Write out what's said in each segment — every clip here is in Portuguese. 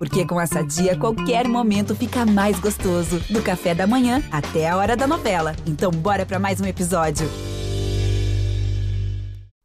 Porque com essa dia, qualquer momento fica mais gostoso. Do café da manhã até a hora da novela. Então, bora para mais um episódio.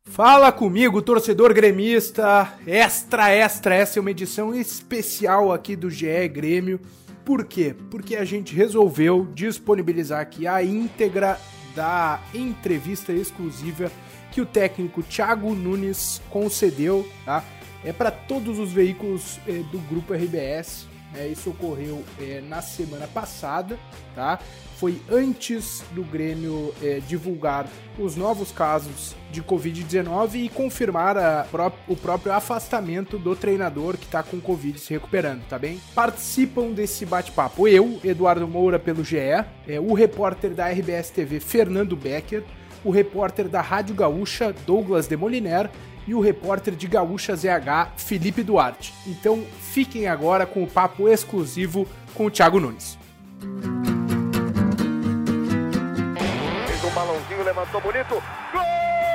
Fala comigo, torcedor gremista. Extra, extra. Essa é uma edição especial aqui do GE Grêmio. Por quê? Porque a gente resolveu disponibilizar aqui a íntegra da entrevista exclusiva que o técnico Thiago Nunes concedeu, tá? É para todos os veículos é, do grupo RBS. É, isso ocorreu é, na semana passada, tá? Foi antes do Grêmio é, divulgar os novos casos de Covid-19 e confirmar a, o próprio afastamento do treinador que está com Covid se recuperando, tá bem? Participam desse bate-papo eu, Eduardo Moura, pelo GE, é, o repórter da RBS TV, Fernando Becker, o repórter da Rádio Gaúcha, Douglas Demoliner, e o repórter de Gaúcha ZH, Felipe Duarte. Então fiquem agora com o papo exclusivo com o Thiago Nunes. Fez um balãozinho, levantou bonito. Gol!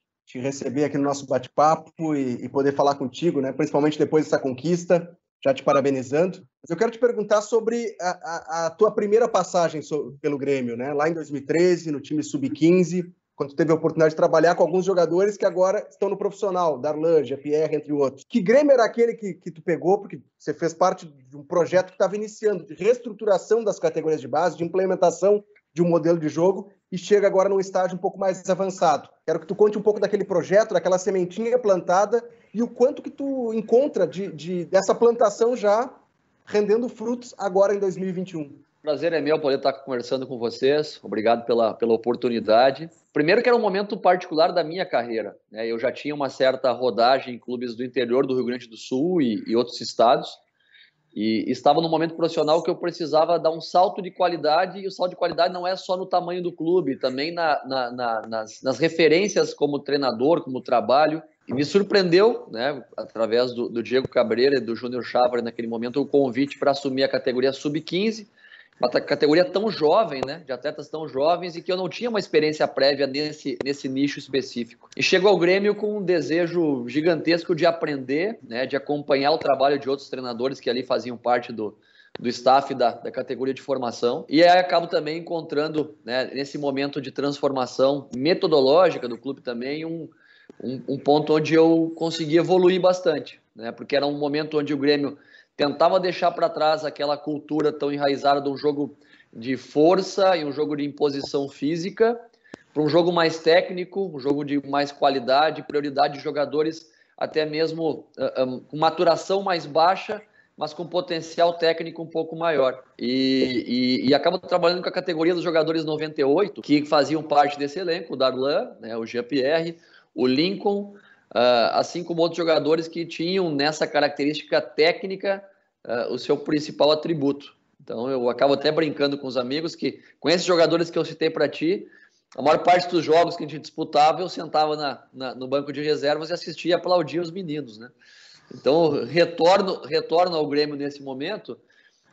te receber aqui no nosso bate-papo e, e, poder falar contigo, né? principalmente depois dessa conquista, já te parabenizando. Mas eu quero te perguntar sobre a, a, a tua primeira passagem pelo Grêmio, né? lá em 2013, no time sub-15, quando teve a oportunidade de trabalhar com alguns jogadores que agora estão no profissional, Darlan, Pierre, entre outros. Que Grêmio era aquele que, que tu pegou, porque você fez parte de um projeto que estava iniciando, de reestruturação das categorias de base, de implementação de um modelo de jogo e chega agora num estágio um pouco mais avançado. Quero que tu conte um pouco daquele projeto, daquela sementinha plantada e o quanto que tu encontra de, de dessa plantação já rendendo frutos agora em 2021. Prazer é meu poder estar conversando com vocês. Obrigado pela, pela oportunidade. Primeiro que era um momento particular da minha carreira. Né? Eu já tinha uma certa rodagem em clubes do interior do Rio Grande do Sul e, e outros estados. E estava no momento profissional que eu precisava dar um salto de qualidade, e o salto de qualidade não é só no tamanho do clube, também na, na, na, nas, nas, referências como treinador, como trabalho. E me surpreendeu, né, através do, do Diego Cabreira e do Júnior Chávari, naquele momento, o convite para assumir a categoria sub-15 uma categoria tão jovem, né, de atletas tão jovens e que eu não tinha uma experiência prévia nesse, nesse nicho específico. E chego ao Grêmio com um desejo gigantesco de aprender, né, de acompanhar o trabalho de outros treinadores que ali faziam parte do, do staff da, da categoria de formação. E aí acabo também encontrando, né, nesse momento de transformação metodológica do clube também, um, um, um ponto onde eu consegui evoluir bastante, né, porque era um momento onde o Grêmio tentava deixar para trás aquela cultura tão enraizada de um jogo de força e um jogo de imposição física para um jogo mais técnico, um jogo de mais qualidade, prioridade de jogadores até mesmo uh, com maturação mais baixa, mas com potencial técnico um pouco maior. E, e, e acaba trabalhando com a categoria dos jogadores 98, que faziam parte desse elenco, o Darlan, né, o Jean-Pierre, o Lincoln, uh, assim como outros jogadores que tinham nessa característica técnica uh, o seu principal atributo. Então eu acabo até brincando com os amigos que com esses jogadores que eu citei para ti, a maior parte dos jogos que a gente disputava eu sentava na, na, no banco de reservas e assistia e aplaudia os meninos, né? Então retorno retorno ao Grêmio nesse momento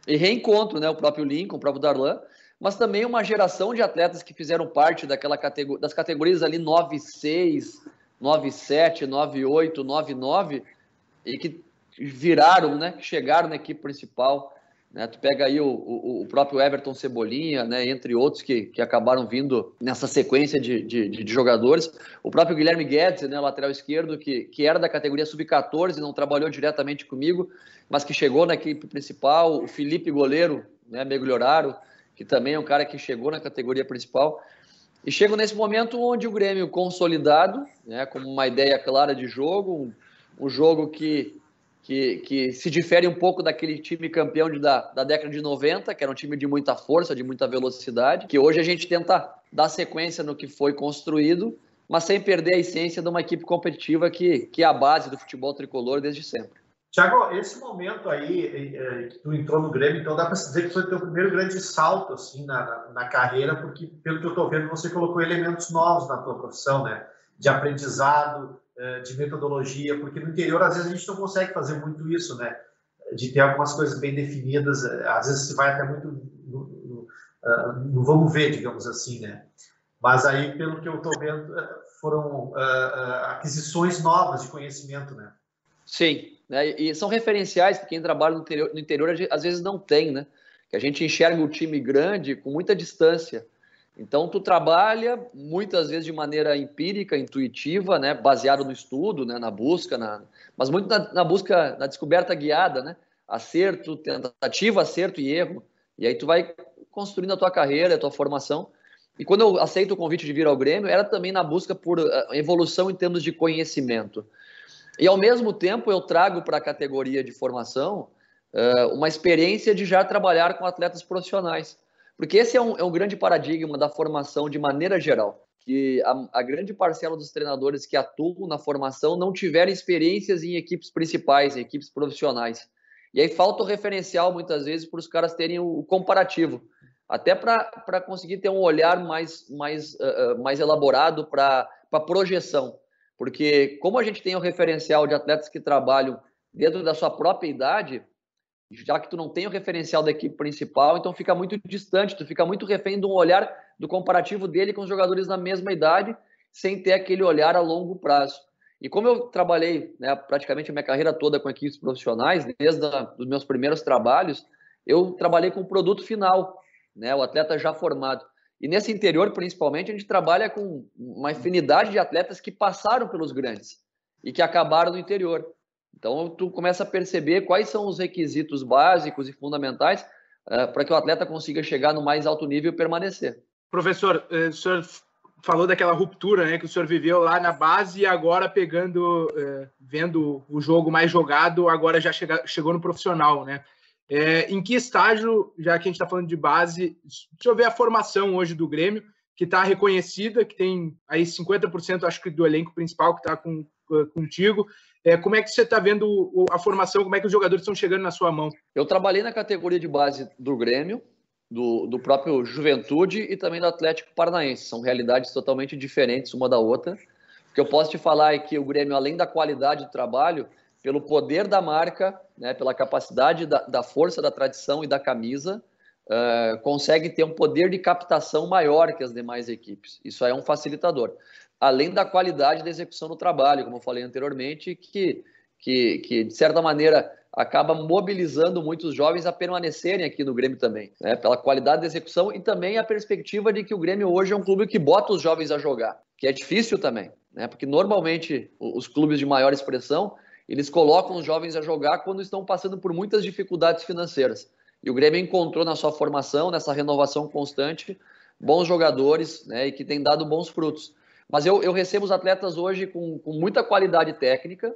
e reencontro, né, o próprio Lincoln, o próprio Darlan, mas também uma geração de atletas que fizeram parte daquela categoria, das categorias ali 9-6, 9-7, 9-8, 9-9 e que viraram, né, que chegaram na equipe principal. Né? Tu pega aí o, o, o, próprio Everton Cebolinha, né, entre outros que, que acabaram vindo nessa sequência de, de, de jogadores. O próprio Guilherme Guedes, né, lateral esquerdo, que, que era da categoria sub-14, não trabalhou diretamente comigo, mas que chegou na equipe principal. O Felipe Goleiro, né, Meglioraram, que também é um cara que chegou na categoria principal. E chego nesse momento onde o Grêmio consolidado, né, com uma ideia clara de jogo, um, um jogo que que, que se difere um pouco daquele time campeão de, da, da década de 90, que era um time de muita força, de muita velocidade, que hoje a gente tenta dar sequência no que foi construído mas sem perder a essência de uma equipe competitiva que, que é a base do futebol tricolor desde sempre. Tiago, esse momento aí que tu entrou no Grêmio, então dá para dizer que foi o teu primeiro grande salto assim na, na, carreira, porque pelo que eu estou vendo você colocou elementos novos na tua profissão, né? De aprendizado, eh, de metodologia, porque no interior às vezes a gente não consegue fazer muito isso, né? De ter algumas coisas bem definidas, eh, às vezes se vai até muito no, no, ah, no vamos ver, digamos assim, né? Mas aí, pelo que eu estou vendo, eh, foram uh, uh, aquisições novas de conhecimento, né? Sim, né? E são referenciais que quem trabalha no interior, no interior às vezes não tem, né? Que a gente enxerga o time grande com muita distância. Então, tu trabalha muitas vezes de maneira empírica, intuitiva, né? Baseado no estudo, né? Na busca, na... mas muito na, na busca, na descoberta guiada, né? Acerto, tentativa, acerto e erro. E aí tu vai construindo a tua carreira, a tua formação. E quando eu aceito o convite de vir ao Grêmio, era também na busca por eh, evolução em termos de conhecimento. E ao mesmo tempo eu trago para a categoria de formação uh, uma experiência de já trabalhar com atletas profissionais. Porque esse é um, é um grande paradigma da formação de maneira geral. Que a, a, grande parcela dos treinadores que atuam na formação não tiveram experiências em equipes principais, em equipes profissionais. E aí falta o referencial, muitas vezes, para os caras terem o, comparativo. Até para conseguir ter um olhar mais, mais, uh, mais elaborado para a projeção. Porque como a gente tem o referencial de atletas que trabalham dentro da sua própria idade, já que tu não tem o referencial da equipe principal, então fica muito distante, tu fica muito refém de um olhar do comparativo dele com os jogadores na mesma idade, sem ter aquele olhar a longo prazo. E como eu trabalhei né, praticamente a minha carreira toda com equipes profissionais, desde os meus primeiros trabalhos, eu trabalhei com o produto final, né, o atleta já formado. E nesse interior, principalmente, a gente trabalha com uma infinidade de atletas que passaram pelos grandes e que acabaram no interior. Então, tu começa a perceber quais são os requisitos básicos e fundamentais uh, para que o atleta consiga chegar no mais alto nível e permanecer. Professor, eh, o senhor falou daquela ruptura né, que o senhor viveu lá na base e agora pegando, uh, vendo o jogo mais jogado, agora já chega, chegou no profissional, né? É, em que estágio, já que a gente está falando de base, deixa eu ver a formação hoje do Grêmio, que está reconhecida, que tem aí 50%, acho que do elenco principal que está com, contigo. É, como é que você está vendo a formação, como é que os jogadores estão chegando na sua mão? Eu trabalhei na categoria de base do Grêmio, do, do próprio Juventude e também do Atlético Paranaense. São realidades totalmente diferentes uma da outra. O que eu posso te falar é que o Grêmio, além da qualidade do trabalho, pelo poder da marca, né, pela capacidade da, da força da tradição e da camisa, uh, consegue ter um poder de captação maior que as demais equipes. Isso é um facilitador. Além da qualidade da execução do trabalho, como eu falei anteriormente, que, que, que de certa maneira acaba mobilizando muitos jovens a permanecerem aqui no Grêmio também, né? pela qualidade da execução e também a perspectiva de que o Grêmio hoje é um clube que bota os jovens a jogar, que é difícil também, né? porque normalmente os clubes de maior expressão eles colocam os jovens a jogar quando estão passando por muitas dificuldades financeiras. E o Grêmio encontrou na sua formação, nessa renovação constante, bons jogadores né, e que tem dado bons frutos. Mas eu, eu recebo os atletas hoje com, com muita qualidade técnica.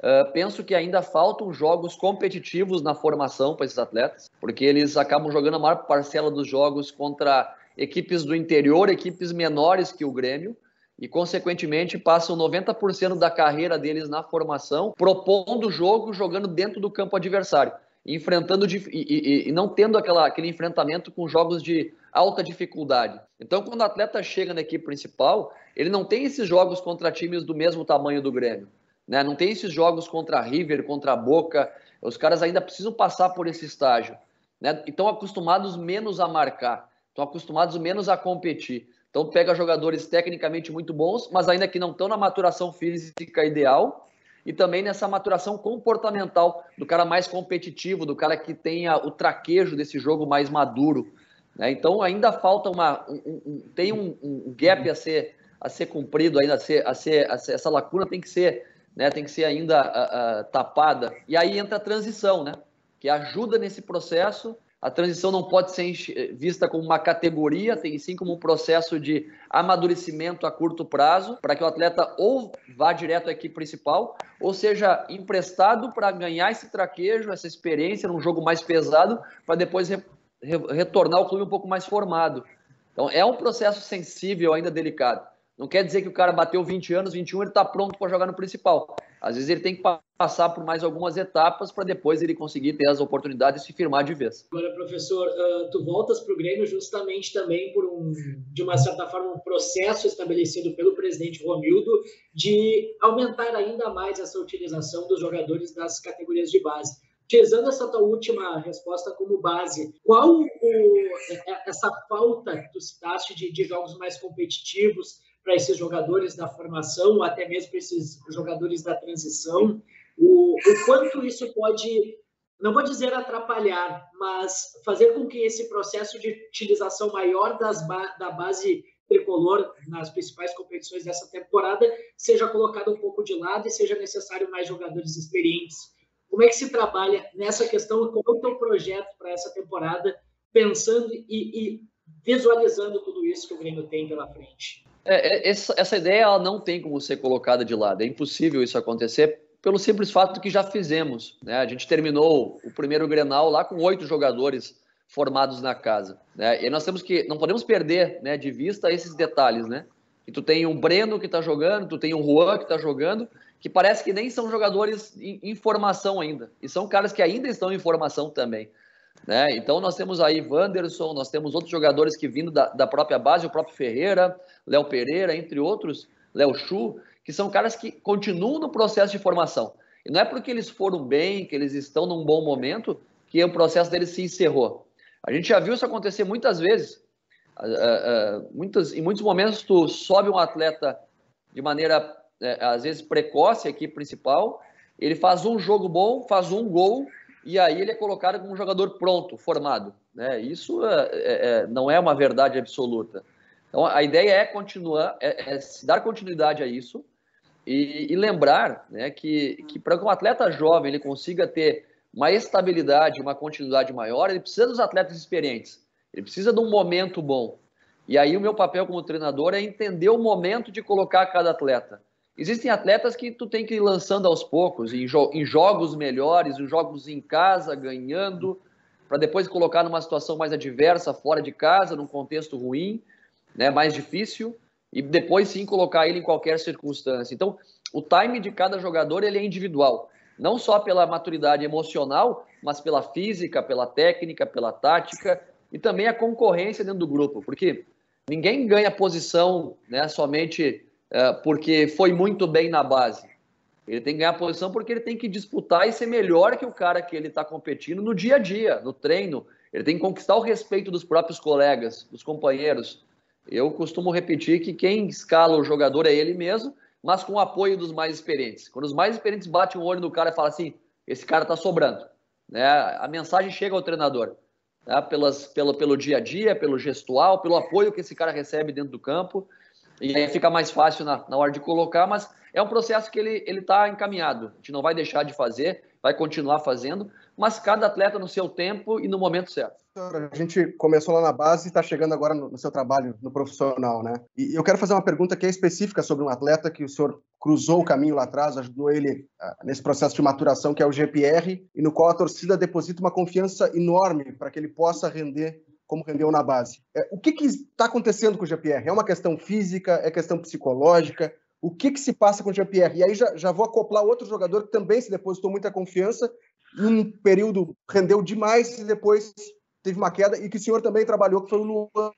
Uh, penso que ainda faltam jogos competitivos na formação para esses atletas, porque eles acabam jogando a maior parcela dos jogos contra equipes do interior, equipes menores que o Grêmio, e, consequentemente, passam 90% da carreira deles na formação, propondo o jogo, jogando dentro do campo adversário, enfrentando e, e, e, não tendo aquela, aquele enfrentamento com jogos de alta dificuldade. Então, quando o atleta chega na equipe principal, ele não tem esses jogos contra times do mesmo tamanho do Grêmio. Né? Não tem esses jogos contra River, contra Boca. Os caras ainda precisam passar por esse estágio. Né? E estão acostumados menos a marcar, estão acostumados menos a competir. Então pega jogadores tecnicamente muito bons, mas ainda que não estão na maturação física ideal e também nessa maturação comportamental do cara mais competitivo, do cara que tenha o traquejo desse jogo mais maduro. Né? Então ainda falta uma, um, um, tem um, um, gap a ser a ser cumprido ainda a ser, a ser, a ser essa lacuna tem que ser né, tem que ser ainda uh, uh, tapada. E aí entra a transição, né, que ajuda nesse processo a transição não pode ser vista como uma categoria, tem sim como um processo de amadurecimento a curto prazo, para que o atleta ou vá direto à equipe principal, ou seja emprestado para ganhar esse traquejo, essa experiência num jogo mais pesado, para depois re re retornar ao clube um pouco mais formado. Então é um processo sensível, ainda delicado. Não quer dizer que o cara bateu 20 anos, 21, ele está pronto para jogar no principal. Às vezes ele tem que passar por mais algumas etapas para depois ele conseguir ter as oportunidades e se firmar de vez. Agora, professor, uh, tu voltas para o Grêmio justamente também por um, de uma certa forma, um processo estabelecido pelo presidente Romildo de aumentar ainda mais essa utilização dos jogadores das categorias de base. Utilizando essa tua última resposta como base, qual o, essa falta que tu citaste de, de jogos mais competitivos, para esses jogadores da formação, ou até mesmo para esses jogadores da transição, o, o quanto isso pode, não vou dizer atrapalhar, mas fazer com que esse processo de utilização maior das da base tricolor nas principais competições dessa temporada seja colocado um pouco de lado e seja necessário mais jogadores experientes. Como é que se trabalha nessa questão? Qual é o teu projeto para essa temporada, pensando e, e visualizando tudo isso que o Grêmio tem pela frente? É, é, essa, essa ideia ela não tem como ser colocada de lado. É impossível isso acontecer pelo simples fato que já fizemos. Né? A gente terminou o primeiro Grenal lá com oito jogadores formados na casa. Né? E nós temos que, não podemos perder né, de vista esses detalhes, né? Que tu tem um Breno que está jogando, tu tem um Juan que está jogando, que parece que nem são jogadores em, em formação ainda. E são caras que ainda estão em formação também. Né? Então nós temos aí Wanderson, nós temos outros jogadores que vindo da, da própria base, o próprio Ferreira, Léo Pereira, entre outros, Léo Chu, que são caras que continuam no processo de formação. E não é porque eles foram bem, que eles estão num bom momento, que o processo deles se encerrou. A gente já viu isso acontecer muitas vezes. Uh, uh, muitas, em muitos momentos, tu sobe um atleta de maneira, uh, às vezes, precoce aqui, principal, ele faz um jogo bom, faz um gol, e aí ele é colocado como um jogador pronto, formado. Né? Isso é, é, é, não é uma verdade absoluta. Então a ideia é continuar, é, é dar continuidade a isso e, e lembrar né, que, que para que um atleta jovem ele consiga ter uma estabilidade, uma continuidade maior, ele precisa dos atletas experientes. Ele precisa de um momento bom. E aí o meu papel como treinador é entender o momento de colocar cada atleta. Existem atletas que tu tem que ir lançando aos poucos, em, jo em jogos melhores, em jogos em casa, ganhando, para depois colocar numa situação mais adversa, fora de casa, num contexto ruim, né, mais difícil, e depois sim colocar ele em qualquer circunstância. Então, o time de cada jogador ele é individual, não só pela maturidade emocional, mas pela física, pela técnica, pela tática e também a concorrência dentro do grupo, porque ninguém ganha posição né, somente porque foi muito bem na base. Ele tem que ganhar posição porque ele tem que disputar e ser melhor que o cara que ele está competindo no dia a dia, no treino. Ele tem que conquistar o respeito dos próprios colegas, dos companheiros. Eu costumo repetir que quem escala o jogador é ele mesmo, mas com o apoio dos mais experientes. Quando os mais experientes batem o olho no cara e falam assim: esse cara está sobrando. Né? A mensagem chega ao treinador. Né? Pelas, pelo, pelo dia a dia, pelo gestual, pelo apoio que esse cara recebe dentro do campo. E aí fica mais fácil na, na hora de colocar, mas é um processo que ele está encaminhado. A gente não vai deixar de fazer, vai continuar fazendo, mas cada atleta no seu tempo e no momento certo. A gente começou lá na base e está chegando agora no, no, seu trabalho no profissional, né? E eu quero fazer uma pergunta que é específica sobre um atleta que o senhor cruzou o caminho lá atrás, ajudou ele uh, nesse processo de maturação, que é o GPR, e no qual a torcida deposita uma confiança enorme para que ele possa render como rendeu na base. É, o que está acontecendo com o GPR? É uma questão física? É questão psicológica? O que, que se passa com o GPR? E aí já, já vou acoplar outro jogador que também se depositou muita confiança, um período rendeu demais e depois teve uma queda, e que o senhor também trabalhou, que foi o Luan,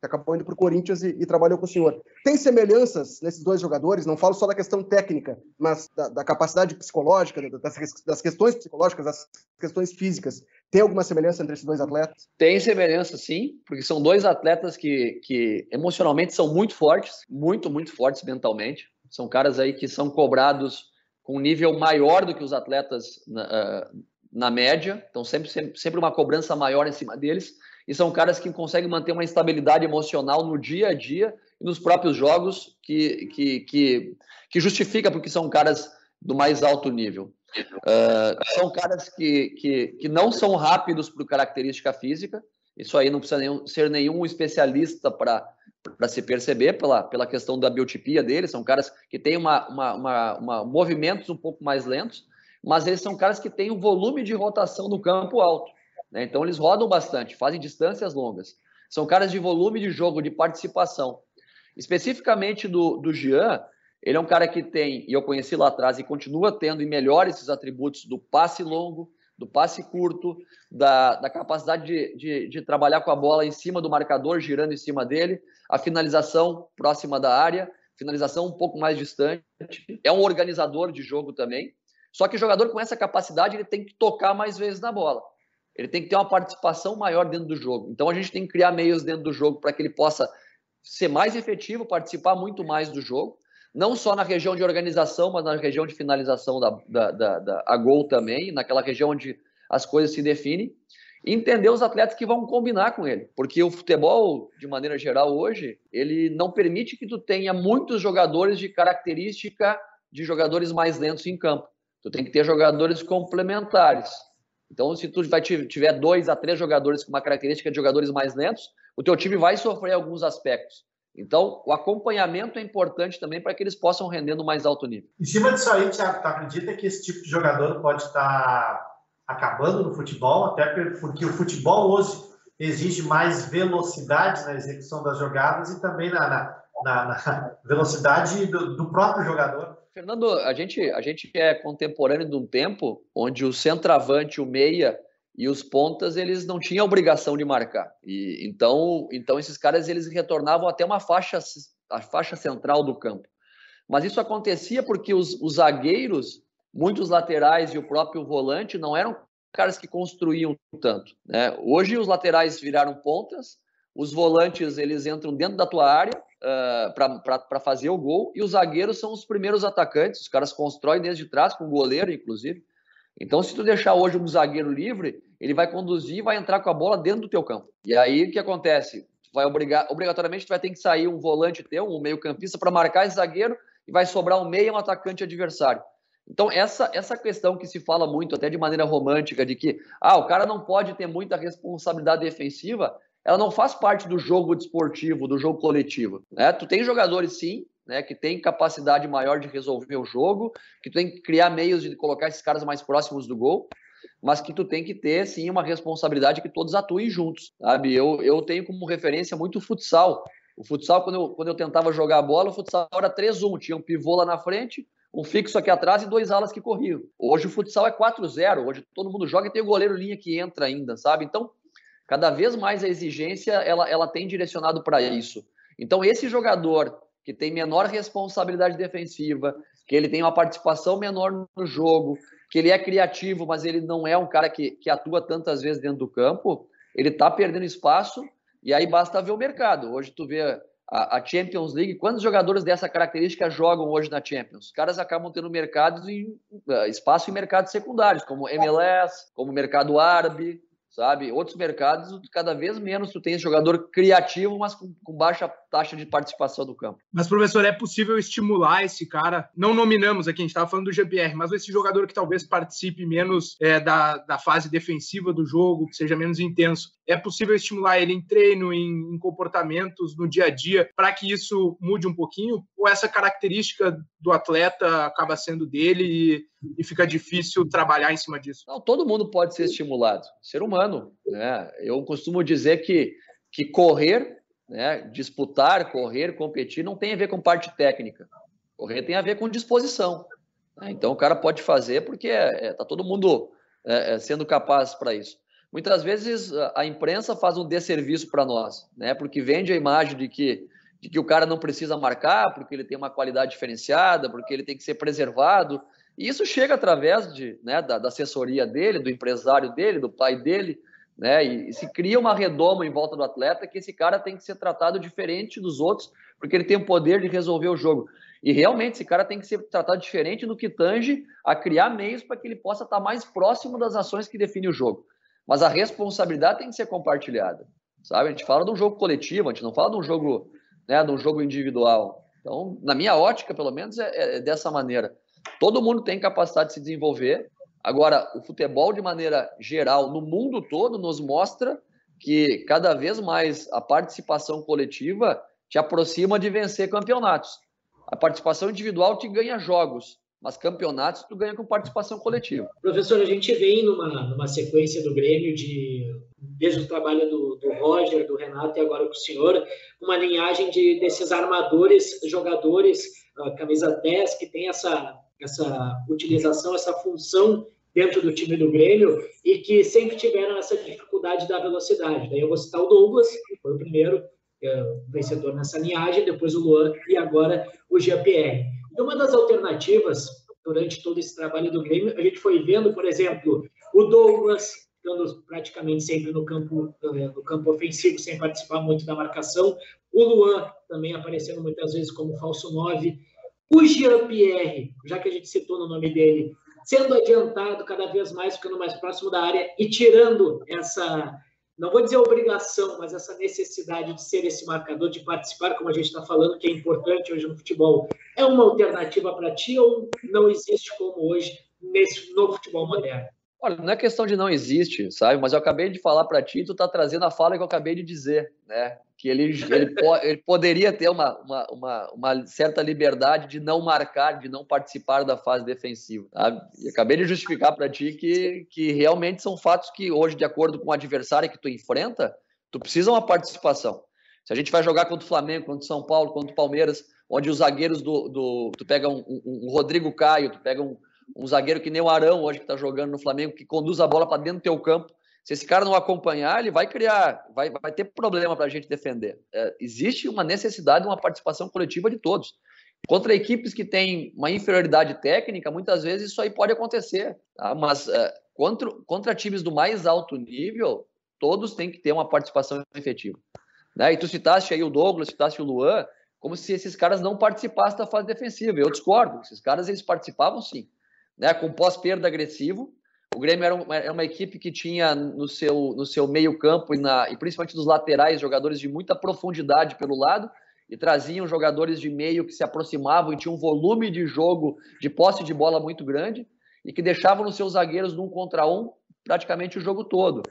que acabou indo para o Corinthians e, e, trabalhou com o senhor. Tem semelhanças nesses dois jogadores? Não falo só da questão técnica, mas da, da capacidade psicológica, das, das, questões psicológicas, das questões físicas. Tem alguma semelhança entre esses dois atletas? Tem semelhança, sim, porque são dois atletas que, que emocionalmente são muito fortes, muito, muito fortes mentalmente. São caras aí que são cobrados com um nível maior do que os atletas na, na média, então sempre, sempre, sempre uma cobrança maior em cima deles e são caras que conseguem manter uma estabilidade emocional no dia a dia e nos próprios jogos que, que, que, que justifica porque são caras do mais alto nível. Uh, são caras que, que, que não são rápidos por característica física, isso aí não precisa nenhum, ser nenhum especialista para se perceber pela, pela questão da biotipia deles, são caras que têm uma, uma, uma, uma, movimentos um pouco mais lentos, mas eles são caras que têm um volume de rotação no campo alto. Né? Então eles rodam bastante, fazem distâncias longas. São caras de volume de jogo, de participação. Especificamente do, do Jean, ele é um cara que tem, e eu conheci lá atrás, e continua tendo e melhora esses atributos do passe longo, do passe curto, da, da capacidade de, de, de, trabalhar com a bola em cima do marcador, girando em cima dele, a finalização próxima da área, finalização um pouco mais distante. É um organizador de jogo também. Só que o jogador com essa capacidade ele tem que tocar mais vezes na bola. Ele tem que ter uma participação maior dentro do jogo. Então a gente tem que criar meios dentro do jogo para que ele possa ser mais efetivo, participar muito mais do jogo, não só na região de organização, mas na região de finalização da, da, da, da a gol também, naquela região onde as coisas se definem, e entender os atletas que vão combinar com ele, porque o futebol, de maneira geral, hoje, ele não permite que tu tenha muitos jogadores de característica de jogadores mais lentos em campo. Tu tem que ter jogadores complementares. Então, se tu vai tiver dois a três jogadores com uma característica de jogadores mais lentos, o teu time vai sofrer alguns aspectos. Então, o acompanhamento é importante também para que eles possam render no mais alto nível. Em cima disso aí, Thiago, tu acredita que esse tipo de jogador pode estar acabando no futebol? Até porque o futebol hoje exige mais velocidade na execução das jogadas e também na, na, na, na velocidade do, do, próprio jogador. Fernando, a gente, a gente é contemporâneo de um tempo onde o centroavante, o meia, e os pontas eles não tinham obrigação de marcar. E então, então esses caras eles retornavam até uma faixa a faixa central do campo. Mas isso acontecia porque os, os zagueiros, muitos laterais e o próprio volante não eram caras que construíam tanto. Né? Hoje os laterais viraram pontas, os volantes eles entram dentro da tua área uh, para fazer o gol e os zagueiros são os primeiros atacantes. Os caras constroem desde trás com o goleiro, inclusive. Então, se tu deixar hoje um zagueiro livre, ele vai conduzir e vai entrar com a bola dentro do teu campo. E aí o que acontece? Tu vai obrigar, obrigatoriamente tu vai ter que sair um volante teu, um meio-campista para marcar esse zagueiro e vai sobrar um meio um atacante adversário. Então, essa, essa questão que se fala muito, até de maneira romântica, de que ah, o cara não pode ter muita responsabilidade defensiva, ela não faz parte do jogo desportivo, do jogo coletivo. Né? Tu tem jogadores, sim, né, que tem capacidade maior de resolver o jogo, que tu tem que criar meios de colocar esses caras mais próximos do gol, mas que tu tem que ter, sim, uma responsabilidade que todos atuem juntos, sabe? Eu, eu tenho como referência muito o futsal. O futsal, quando eu, quando eu tentava jogar a bola, o futsal era 3-1, tinha um pivô lá na frente, um fixo aqui atrás e dois alas que corriam. Hoje o futsal é 4-0, hoje todo mundo joga e tem o goleiro linha que entra ainda, sabe? Então, cada vez mais a exigência, ela, ela tem direcionado para isso. Então, esse jogador que tem menor responsabilidade defensiva, que ele tem uma participação menor no jogo, que ele é criativo, mas ele não é um cara que, que atua tantas vezes dentro do campo, ele está perdendo espaço e aí basta ver o mercado. Hoje tu vê a, a, Champions League, quantos jogadores dessa característica jogam hoje na Champions? Os caras acabam tendo mercados em, uh, espaço em mercados secundários, como MLS, como mercado árabe, sabe? Outros mercados, cada vez menos tu tem esse jogador criativo, mas com, com, baixa taxa de participação do campo. Mas, professor, é possível estimular esse cara? Não nominamos aqui, a gente estava falando do GPR, mas esse jogador que talvez participe menos é, da, da fase defensiva do jogo, que seja menos intenso, é possível estimular ele em treino, em, em comportamentos, no dia a dia, para que isso mude um pouquinho? Ou essa característica do atleta acaba sendo dele e, e fica difícil trabalhar em cima disso? Não, todo mundo pode ser estimulado, ser humano. Né? Eu costumo dizer que, que correr, né, disputar, correr, competir, não tem a ver com parte técnica. Correr tem a ver com disposição. Né? Então o cara pode fazer porque está é, tá todo mundo é, é, sendo capaz para isso. Muitas vezes a imprensa faz um desserviço para nós, né? Porque vende a imagem de que, de que o cara não precisa marcar, porque ele tem uma qualidade diferenciada, porque ele tem que ser preservado. E isso chega através de, né, da, da assessoria dele, do empresário dele, do pai dele, né? E, e, se cria uma redoma em volta do atleta que esse cara tem que ser tratado diferente dos outros, porque ele tem o poder de resolver o jogo. E realmente esse cara tem que ser tratado diferente no que tange a criar meios para que ele possa estar mais próximo das ações que definem o jogo. Mas a responsabilidade tem que ser compartilhada, sabe? A gente fala de um jogo coletivo, a gente não fala de um jogo, né, de um jogo individual. Então, na minha ótica, pelo menos, é, é dessa maneira. Todo mundo tem capacidade de se desenvolver. Agora, o futebol, de maneira geral, no mundo todo, nos mostra que cada vez mais a participação coletiva te aproxima de vencer campeonatos. A participação individual te ganha jogos, mas campeonatos tu ganha com participação coletiva. Professor, a gente vem numa, numa sequência do Grêmio de desde o trabalho do, do Roger, do Renato e agora com o senhor, uma linhagem de, desses armadores, jogadores, uh, camisa 10, que tem essa, essa utilização, essa função dentro do time do Grêmio e que sempre tiveram essa dificuldade da velocidade. Daí eu vou citar o Douglas, que foi o primeiro é, vencedor nessa linhagem, depois o Luan e agora o Jean-Pierre. Então, uma das alternativas durante todo esse trabalho do Grêmio, a gente foi vendo, por exemplo, o Douglas estando praticamente sempre no campo, é, no campo ofensivo, sem participar muito da marcação, o Luan também aparecendo muitas vezes como falso 9, o Jean-Pierre, já que a gente citou no nome dele, sendo adiantado cada vez mais, ficando mais próximo da área e tirando essa, não vou dizer obrigação, mas essa necessidade de ser esse marcador, de participar, como a gente está falando, que é importante hoje no futebol, é uma alternativa para ti ou não existe como hoje nesse novo futebol moderno? Olha, não é questão de não existe, sabe? Mas eu acabei de falar para ti, tu tá trazendo a fala que eu acabei de dizer, né? Que ele, ele, po ele poderia ter uma, uma, uma, uma, certa liberdade de não marcar, de não participar da fase defensiva. Sabe? E acabei de justificar para ti que, que realmente são fatos que hoje, de acordo com o adversário que tu enfrenta, tu precisa uma participação. Se a gente vai jogar contra o Flamengo, contra o São Paulo, contra o Palmeiras, onde os zagueiros do. do tu pega um, um, um Rodrigo Caio, tu pega um, um zagueiro que nem o Arão hoje que está jogando no Flamengo, que conduz a bola para dentro do teu campo. Se esse cara não acompanhar, ele vai criar, vai, vai ter problema para a gente defender. É, existe uma necessidade de uma participação coletiva de todos. Contra equipes que têm uma inferioridade técnica, muitas vezes isso aí pode acontecer. Tá? Mas é, contra, contra times do mais alto nível, todos têm que ter uma participação efetiva. Né? E tu citaste aí o Douglas, citaste o Luan, como se esses caras não participassem da fase defensiva. Eu discordo. Esses caras eles participavam sim né, com pós-perda agressivo. O Grêmio era uma, era uma, equipe que tinha no seu, no seu meio-campo e, na, e principalmente nos laterais jogadores de muita profundidade pelo lado e traziam jogadores de meio que se aproximavam e tinham um volume de jogo, de posse de bola muito grande e que deixavam os seus zagueiros num contra um praticamente o jogo todo.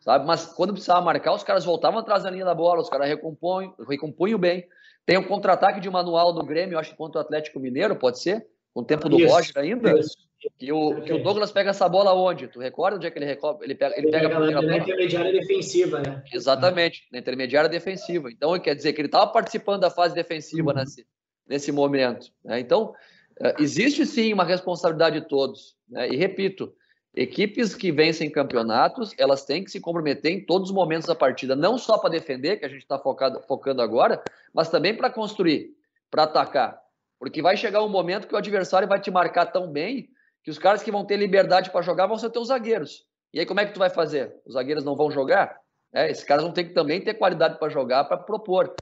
Sabe? Mas quando precisava marcar, os caras voltavam atrás da linha da bola, os caras recompunham, recompunham bem. Tem um contra-ataque de manual do Grêmio, acho que contra o Atlético Mineiro, pode ser? Com o tempo do isso, Roger ainda? Isso. Que o, que o Douglas pega essa bola onde? Tu recorda onde é que ele, recorda? ele pega? Ele, ele pega, pega na, na intermediária defensiva, né? Exatamente, na intermediária defensiva. Então, quer dizer que ele estava participando da fase defensiva uhum. nesse, nesse momento. Né? Então, eh, existe sim uma responsabilidade de todos. Né? E repito, equipes que vencem campeonatos, elas têm que se comprometer em todos os momentos da partida, não só para defender, que a gente está focando agora, mas também para construir, para atacar. Porque vai chegar um momento que o adversário vai te marcar tão bem que os caras que vão ter liberdade para jogar vão ser teus zagueiros. E aí como é que tu vai fazer? Os zagueiros não vão jogar? É, esses caras vão ter que também ter qualidade para jogar, para propor.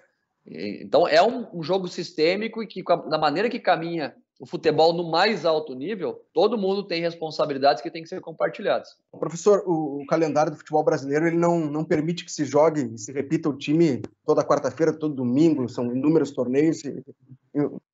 Então é um, um, jogo sistêmico e que da maneira que caminha o futebol no mais alto nível, todo mundo tem responsabilidades que têm que ser compartilhadas. Professor, o, o calendário do futebol brasileiro ele não, não permite que se jogue e se repita o time toda quarta-feira, todo domingo, são inúmeros torneios. E,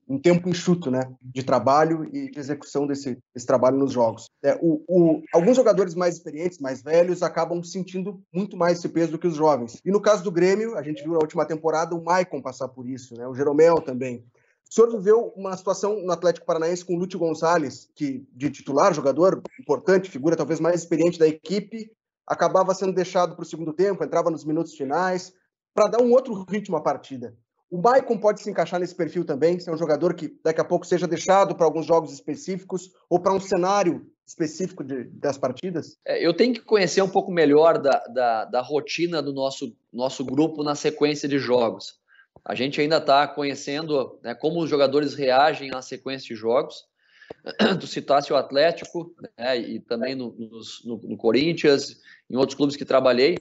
um tempo enxuto, né, de trabalho e de execução desse, desse trabalho nos jogos. É, o, o, alguns jogadores mais experientes, mais velhos, acabam sentindo muito mais esse peso do que os jovens. E no caso do Grêmio, a gente viu na última temporada o Maicon passar por isso, né, o Jeromel também. O senhor viveu uma situação no Atlético Paranaense com o Lúcio Gonçalves, que de titular, jogador importante, figura talvez mais experiente da equipe, acabava sendo deixado para o segundo tempo, entrava nos minutos finais, para dar um outro ritmo à partida. O Maicon pode se encaixar nesse perfil também, ser um jogador que daqui a pouco seja deixado para alguns jogos específicos ou para um cenário específico de, das partidas? É, eu tenho que conhecer um pouco melhor da, da, da, rotina do nosso, nosso grupo na sequência de jogos. A gente ainda está conhecendo né, como os jogadores reagem na sequência de jogos. Tu citasse o Atlético né, e também no, no, no Corinthians, em outros clubes que trabalhei.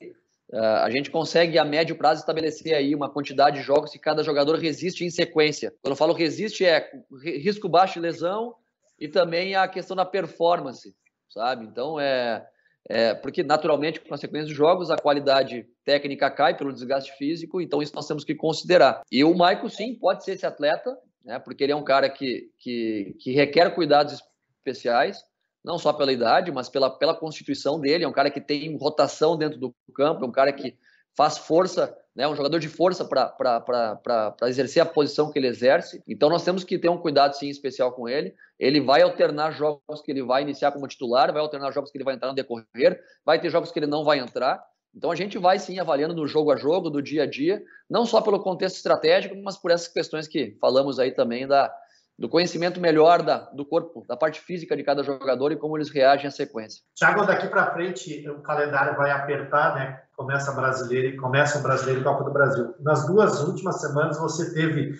Uh, a gente consegue, a médio prazo, estabelecer aí uma quantidade de jogos que cada jogador resiste em sequência. Quando eu falo resiste, é risco baixo de lesão e também a questão da performance, sabe? Então, é, é porque naturalmente, com a sequência de jogos, a qualidade técnica cai pelo desgaste físico, então isso nós temos que considerar. E o Maico, sim, pode ser esse atleta, né? porque ele é um cara que, que, que requer cuidados especiais, não só pela idade, mas pela, pela constituição dele. É um cara que tem rotação dentro do campo, é um cara que faz força, né, um jogador de força para exercer a posição que ele exerce. Então nós temos que ter um cuidado sim especial com ele. Ele vai alternar jogos que ele vai iniciar como titular, vai alternar jogos que ele vai entrar no decorrer, vai ter jogos que ele não vai entrar. Então a gente vai sim avaliando no jogo a jogo, do dia a dia, não só pelo contexto estratégico, mas por essas questões que falamos aí também da, do conhecimento melhor da, do corpo, da parte física de cada jogador e como eles reagem à sequência. Thiago, daqui para frente o calendário vai apertar, né? Começa brasileiro e começa o brasileiro e Copa do Brasil. Nas duas últimas semanas você teve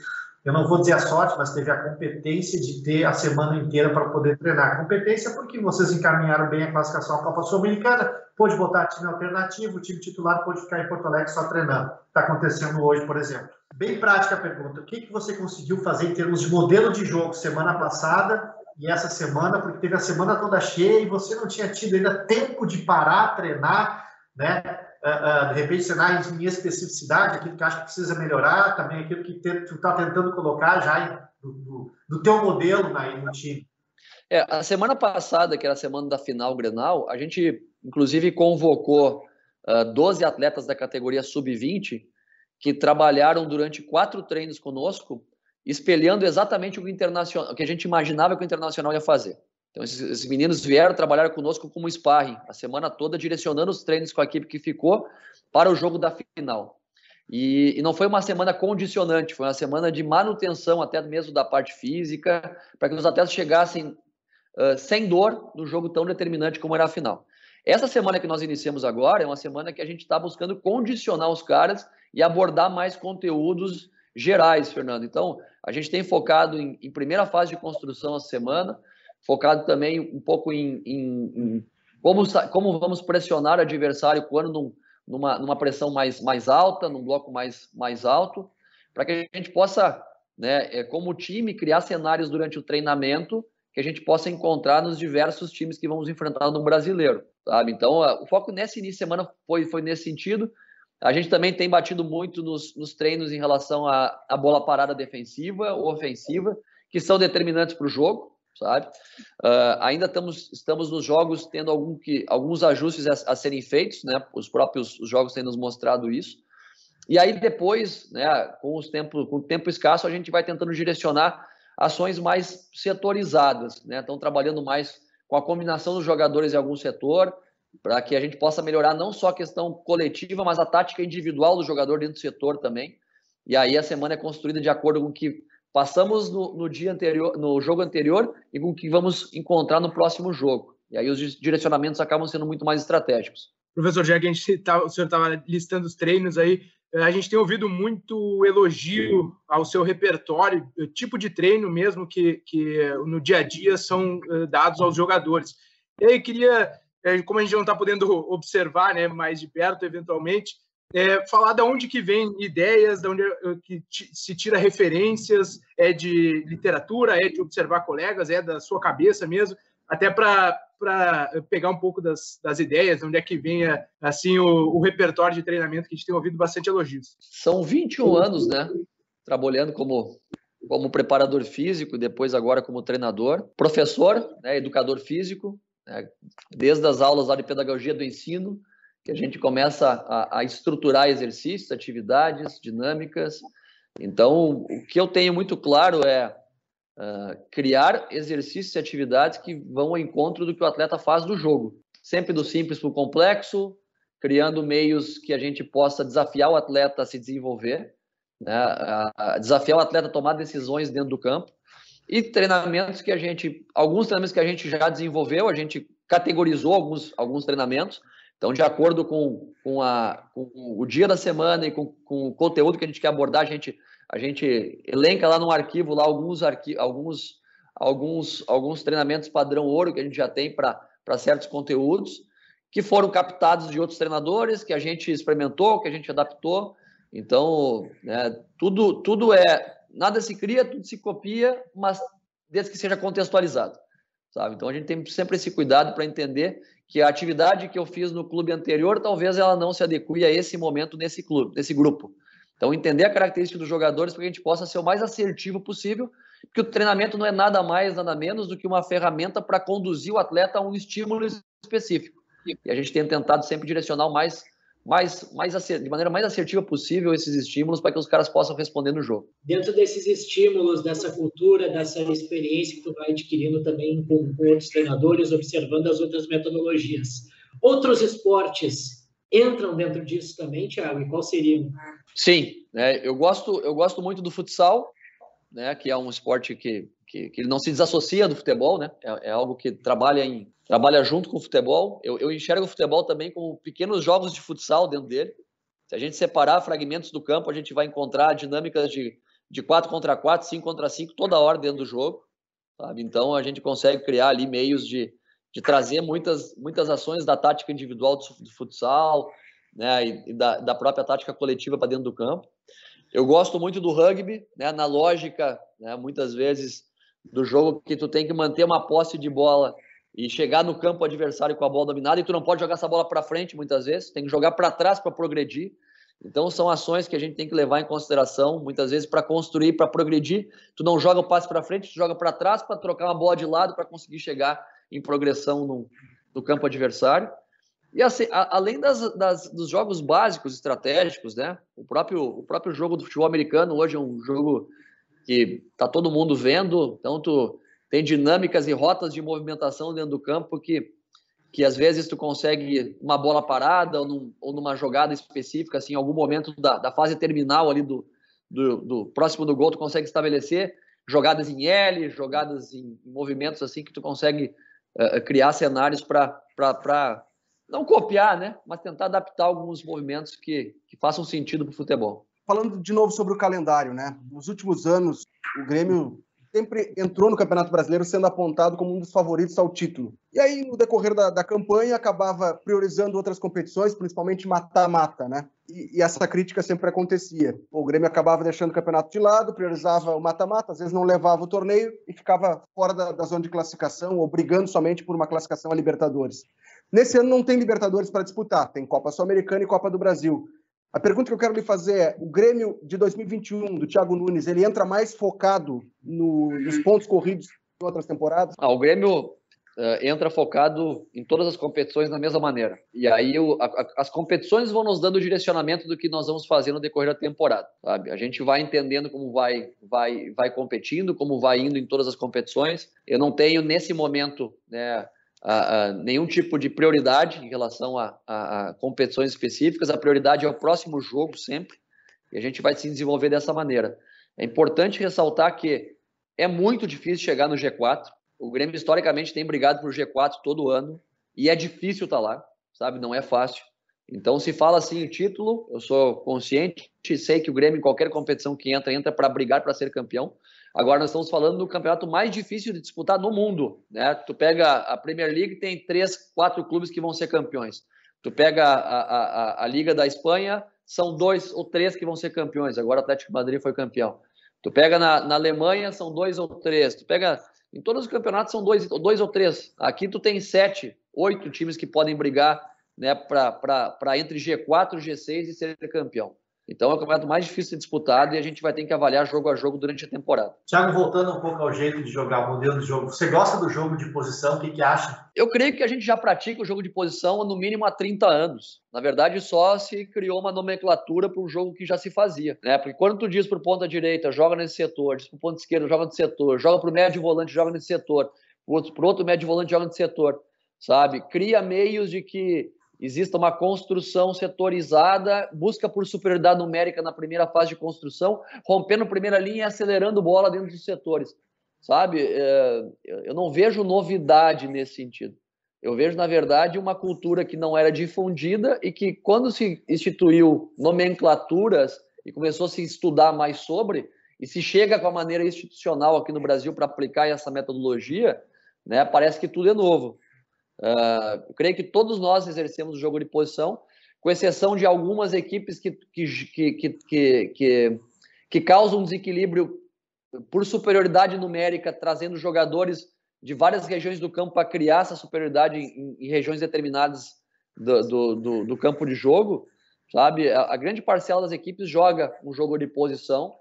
eu não vou dizer a sorte, mas teve a competência de ter a semana inteira para poder treinar. Competência porque vocês encaminharam bem a classificação à Copa Sul-Americana, pôde botar time alternativo, o time titular pôde ficar em Porto Alegre só treinando. Está acontecendo hoje, por exemplo. Bem prática a pergunta: o que, que você conseguiu fazer em termos de modelo de jogo semana passada e essa semana, porque teve a semana toda cheia e você não tinha tido ainda tempo de parar, treinar, né? uh, de repente, cenário em especificidade, aquilo que acha que precisa melhorar, também aquilo que tu está tentando colocar já do, do, do teu modelo na, no time. É, a semana passada, que era a semana da final Grenal, a gente, inclusive, convocou uh, 12 atletas da categoria sub-20 que trabalharam durante quatro treinos conosco, espelhando exatamente o que, internacional, o que a gente imaginava que o Internacional ia fazer. Então, esses, esses, meninos vieram trabalhar conosco como sparring, a semana toda direcionando os treinos com a equipe que ficou para o jogo da final. E, e, não foi uma semana condicionante, foi uma semana de manutenção até mesmo da parte física, para que os atletas chegassem uh, sem dor no jogo tão determinante como era a final. Essa semana que nós iniciamos agora é uma semana que a gente está buscando condicionar os caras e abordar mais conteúdos gerais, Fernando. Então, a gente tem focado em, em primeira fase de construção essa semana, focado também um pouco em, em, em como, como vamos pressionar o adversário quando num, numa, numa pressão mais, mais alta, num bloco mais, mais alto, para que a gente possa, né, é, como time, criar cenários durante o treinamento que a gente possa encontrar nos diversos times que vamos enfrentar no brasileiro, sabe? Então, o foco nesse início de semana foi, foi nesse sentido. A gente também tem batido muito nos, nos treinos em relação à, à bola parada defensiva ou ofensiva, que são determinantes para o jogo sabe? Uh, ainda estamos, estamos nos jogos tendo algum que, alguns ajustes a, a, serem feitos, né? Os próprios os jogos têm nos mostrado isso. E aí depois, né, com, os tempo, com o tempo escasso, a gente vai tentando direcionar ações mais setorizadas, né? Estão trabalhando mais com a combinação dos jogadores em algum setor, para que a gente possa melhorar não só a questão coletiva, mas a tática individual do jogador dentro do setor também. E aí a semana é construída de acordo com o que passamos no, no, dia anterior, no jogo anterior e com o que vamos encontrar no próximo jogo. E aí os direcionamentos acabam sendo muito mais estratégicos. Professor, que a gente tá, o senhor estava listando os treinos aí, eh, a gente tem ouvido muito elogio ao seu repertório, tipo de treino mesmo que, que no dia a dia são eh, dados aos jogadores. E aí queria, como a gente não está podendo observar né, mais de perto, eventualmente, é, falar de onde que vem ideias, de onde que se tira referências, é de literatura, é de observar colegas, é da sua cabeça mesmo, até para pegar um pouco das, das ideias, onde é que vem assim o, o, repertório de treinamento que a gente tem ouvido bastante elogios. São 21 anos, né? Trabalhando como como preparador físico, depois agora como treinador, professor, né, educador físico, né, desde as aulas lá de pedagogia do ensino, que a gente começa a, a estruturar exercícios, atividades, dinâmicas. Então, o que eu tenho muito claro é uh, criar exercícios e atividades que vão ao encontro do que o atleta faz no jogo. Sempre do simples para o complexo, criando meios que a gente possa desafiar o atleta a se desenvolver, né? a desafiar o atleta a tomar decisões dentro do campo. E treinamentos que a gente, alguns treinamentos que a gente já desenvolveu, a gente categorizou alguns, alguns treinamentos, então, de acordo com, com, a, com o dia da semana e com, com, o conteúdo que a gente quer abordar, a gente, a gente elenca lá no arquivo lá alguns, arqui, alguns, alguns, alguns treinamentos padrão ouro que a gente já tem para certos conteúdos, que foram captados de outros treinadores, que a gente experimentou, que a gente adaptou. Então, né, tudo, tudo é. Nada se cria, tudo se copia, mas desde que seja contextualizado. Sabe? Então, a gente tem sempre esse cuidado para entender que a atividade que eu fiz no clube anterior, talvez ela não se adeque a esse momento nesse clube, nesse grupo. Então, entender a característica dos jogadores para que a gente possa ser o mais assertivo possível, porque o treinamento não é nada mais, nada menos do que uma ferramenta para conduzir o atleta a um estímulo específico. E a gente tem tentado sempre direcionar o mais mais, mais de maneira mais assertiva possível esses estímulos para que os caras possam responder no jogo. Dentro desses estímulos, dessa cultura, dessa experiência que tu vai adquirindo também com, com outros treinadores, observando as outras metodologias. Outros esportes entram dentro disso também, Thiago? E qual seria? Sim, né, eu, gosto, eu gosto muito do futsal, né, que é um esporte que, que, que não se desassocia do futebol, né, é, é, algo que trabalha, em, trabalha junto com o futebol. Eu, eu enxergo o futebol também como pequenos jogos de futsal dentro dele. Se a gente separar fragmentos do campo, a gente vai encontrar dinâmicas de, de 4 contra 4, 5 contra 5, toda hora dentro do jogo. Sabe? Então a gente consegue criar ali meios de, de trazer muitas, muitas ações da tática individual do, do futsal né, e, e da, da, própria tática coletiva para dentro do campo. Eu gosto muito do rugby, né, na lógica, né, muitas vezes, do jogo que tu tem que manter uma posse de bola e chegar no campo adversário com a bola dominada e tu não pode jogar essa bola para frente muitas vezes, tem que jogar para trás para progredir. Então são ações que a gente tem que levar em consideração muitas vezes para construir, para progredir. Tu não joga o passe para frente, tu joga para trás para trocar uma bola de lado para conseguir chegar em progressão no, no campo adversário. E assim, a, além das, das, dos jogos básicos estratégicos, né? O próprio, o próprio jogo do futebol americano hoje é um jogo que tá todo mundo vendo, então tu tem dinâmicas e rotas de movimentação dentro do campo que, que às vezes tu consegue uma bola parada ou, num, ou numa jogada específica, assim, em algum momento da, da fase terminal ali do, do, do, próximo do gol, tu consegue estabelecer jogadas em L, jogadas em, em movimentos assim que tu consegue uh, criar cenários para não copiar, né? Mas tentar adaptar alguns movimentos que, que façam sentido para o futebol. Falando de novo sobre o calendário, né? Nos últimos anos, o Grêmio sempre entrou no Campeonato Brasileiro sendo apontado como um dos favoritos ao título. E aí, no decorrer da, da campanha, acabava priorizando outras competições, principalmente mata-mata, né? E, e, essa crítica sempre acontecia. O Grêmio acabava deixando o campeonato de lado, priorizava o mata-mata, às vezes não levava o torneio e ficava fora da, da zona de classificação, ou brigando somente por uma classificação a Libertadores. Nesse ano não tem Libertadores para disputar, tem Copa Sul-Americana e Copa do Brasil. A pergunta que eu quero lhe fazer é: o Grêmio de 2021 do Thiago Nunes, ele entra mais focado no, nos pontos corridos em outras temporadas? Ah, o Grêmio Uh, entra focado em todas as competições da mesma maneira. E aí o, a, a, as competições vão nos dando o direcionamento do que nós vamos fazer no decorrer da temporada, sabe? A gente vai entendendo como vai, vai, vai competindo, como vai indo em todas as competições. Eu não tenho nesse momento, né, a, nenhum tipo de prioridade em relação a, a, a, competições específicas. A prioridade é o próximo jogo sempre e a gente vai se desenvolver dessa maneira. É importante ressaltar que é muito difícil chegar no G4. O Grêmio historicamente tem brigado por G4 todo ano e é difícil estar tá lá, sabe? Não é fácil. Então, se fala assim o título, eu sou consciente, sei que o Grêmio, em qualquer competição que entra, entra para brigar para ser campeão. Agora nós estamos falando do campeonato mais difícil de disputar no mundo, né? Tu pega a Premier League, tem três, quatro clubes que vão ser campeões. Tu pega a, a, a Liga da Espanha, são dois ou três que vão ser campeões. Agora o Atlético Madrid foi campeão. Tu pega na, na Alemanha, são dois ou três. Tu pega em todos os campeonatos são dois, dois ou três. Aqui tu tem sete, oito times que podem brigar né, para entre G4, G6 e ser campeão. Então é o campeonato mais difícil de disputado e a gente vai ter que avaliar jogo a jogo durante a temporada. Thiago, voltando um pouco ao jeito de jogar, o modelo de jogo, você gosta do jogo de posição? O que, que acha? Eu creio que a gente já pratica o jogo de posição há no mínimo há 30 anos. Na verdade, só se criou uma nomenclatura para o jogo que já se fazia. Né? Porque quando tu diz para o ponta direita, joga nesse setor, diz para o ponta esquerdo, joga nesse setor, joga para o médio volante, joga nesse setor, para o outro, outro médio volante, joga nesse setor, sabe? Cria meios de que exista uma construção setorizada, busca por superioridade numérica na primeira fase de construção, rompendo primeira linha e acelerando bola dentro dos setores. Sabe? É, eu não vejo novidade nesse sentido. Eu vejo, na verdade, uma cultura que não era difundida e que, quando se instituiu nomenclaturas e começou a se estudar mais sobre, e se chega com a maneira institucional aqui no Brasil para aplicar essa metodologia, né, parece que tudo é novo. Eu creio que todos nós exercemos o jogo de posição, com exceção de algumas equipes que, que, que, que, que, que causam desequilíbrio por superioridade numérica, trazendo jogadores de várias regiões do campo para criar essa superioridade em, em regiões determinadas do, do, do, do, campo de jogo, sabe? A, a, grande parcela das equipes joga um jogo de posição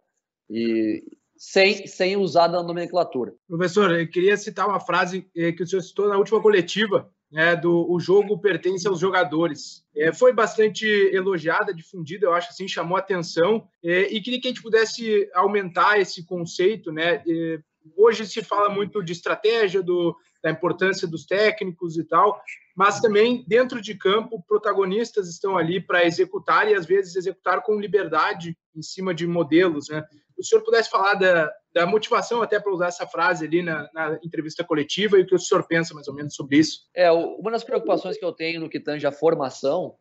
e sem, sem usar a nomenclatura. Professor, eu queria citar uma frase eh, que o senhor citou na última coletiva, né, do o jogo pertence aos jogadores. É, foi bastante elogiada, difundida, eu acho assim, chamou atenção, é, e queria que a gente pudesse aumentar esse conceito, né, é, hoje se fala muito de estratégia, do, da importância dos técnicos e tal, mas também dentro de campo, protagonistas estão ali para executar e às vezes executar com liberdade em cima de modelos. Né? O senhor pudesse falar da, da motivação, até para usar essa frase ali na, na, entrevista coletiva, e o que o senhor pensa mais ou menos sobre isso? É, uma das preocupações que eu tenho no que tange a formação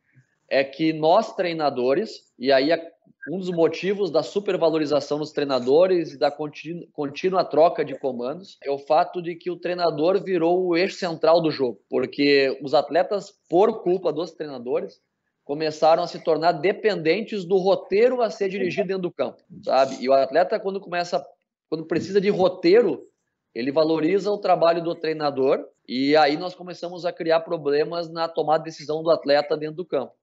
é que nós treinadores, e aí um dos motivos da supervalorização dos treinadores e da contínua troca de comandos é o fato de que o treinador virou o eixo central do jogo, porque os atletas, por culpa dos treinadores, começaram a se tornar dependentes do roteiro a ser dirigido dentro do campo, sabe? E o atleta quando começa, quando precisa de roteiro, ele valoriza o trabalho do treinador e aí nós começamos a criar problemas na tomada de decisão do atleta dentro do campo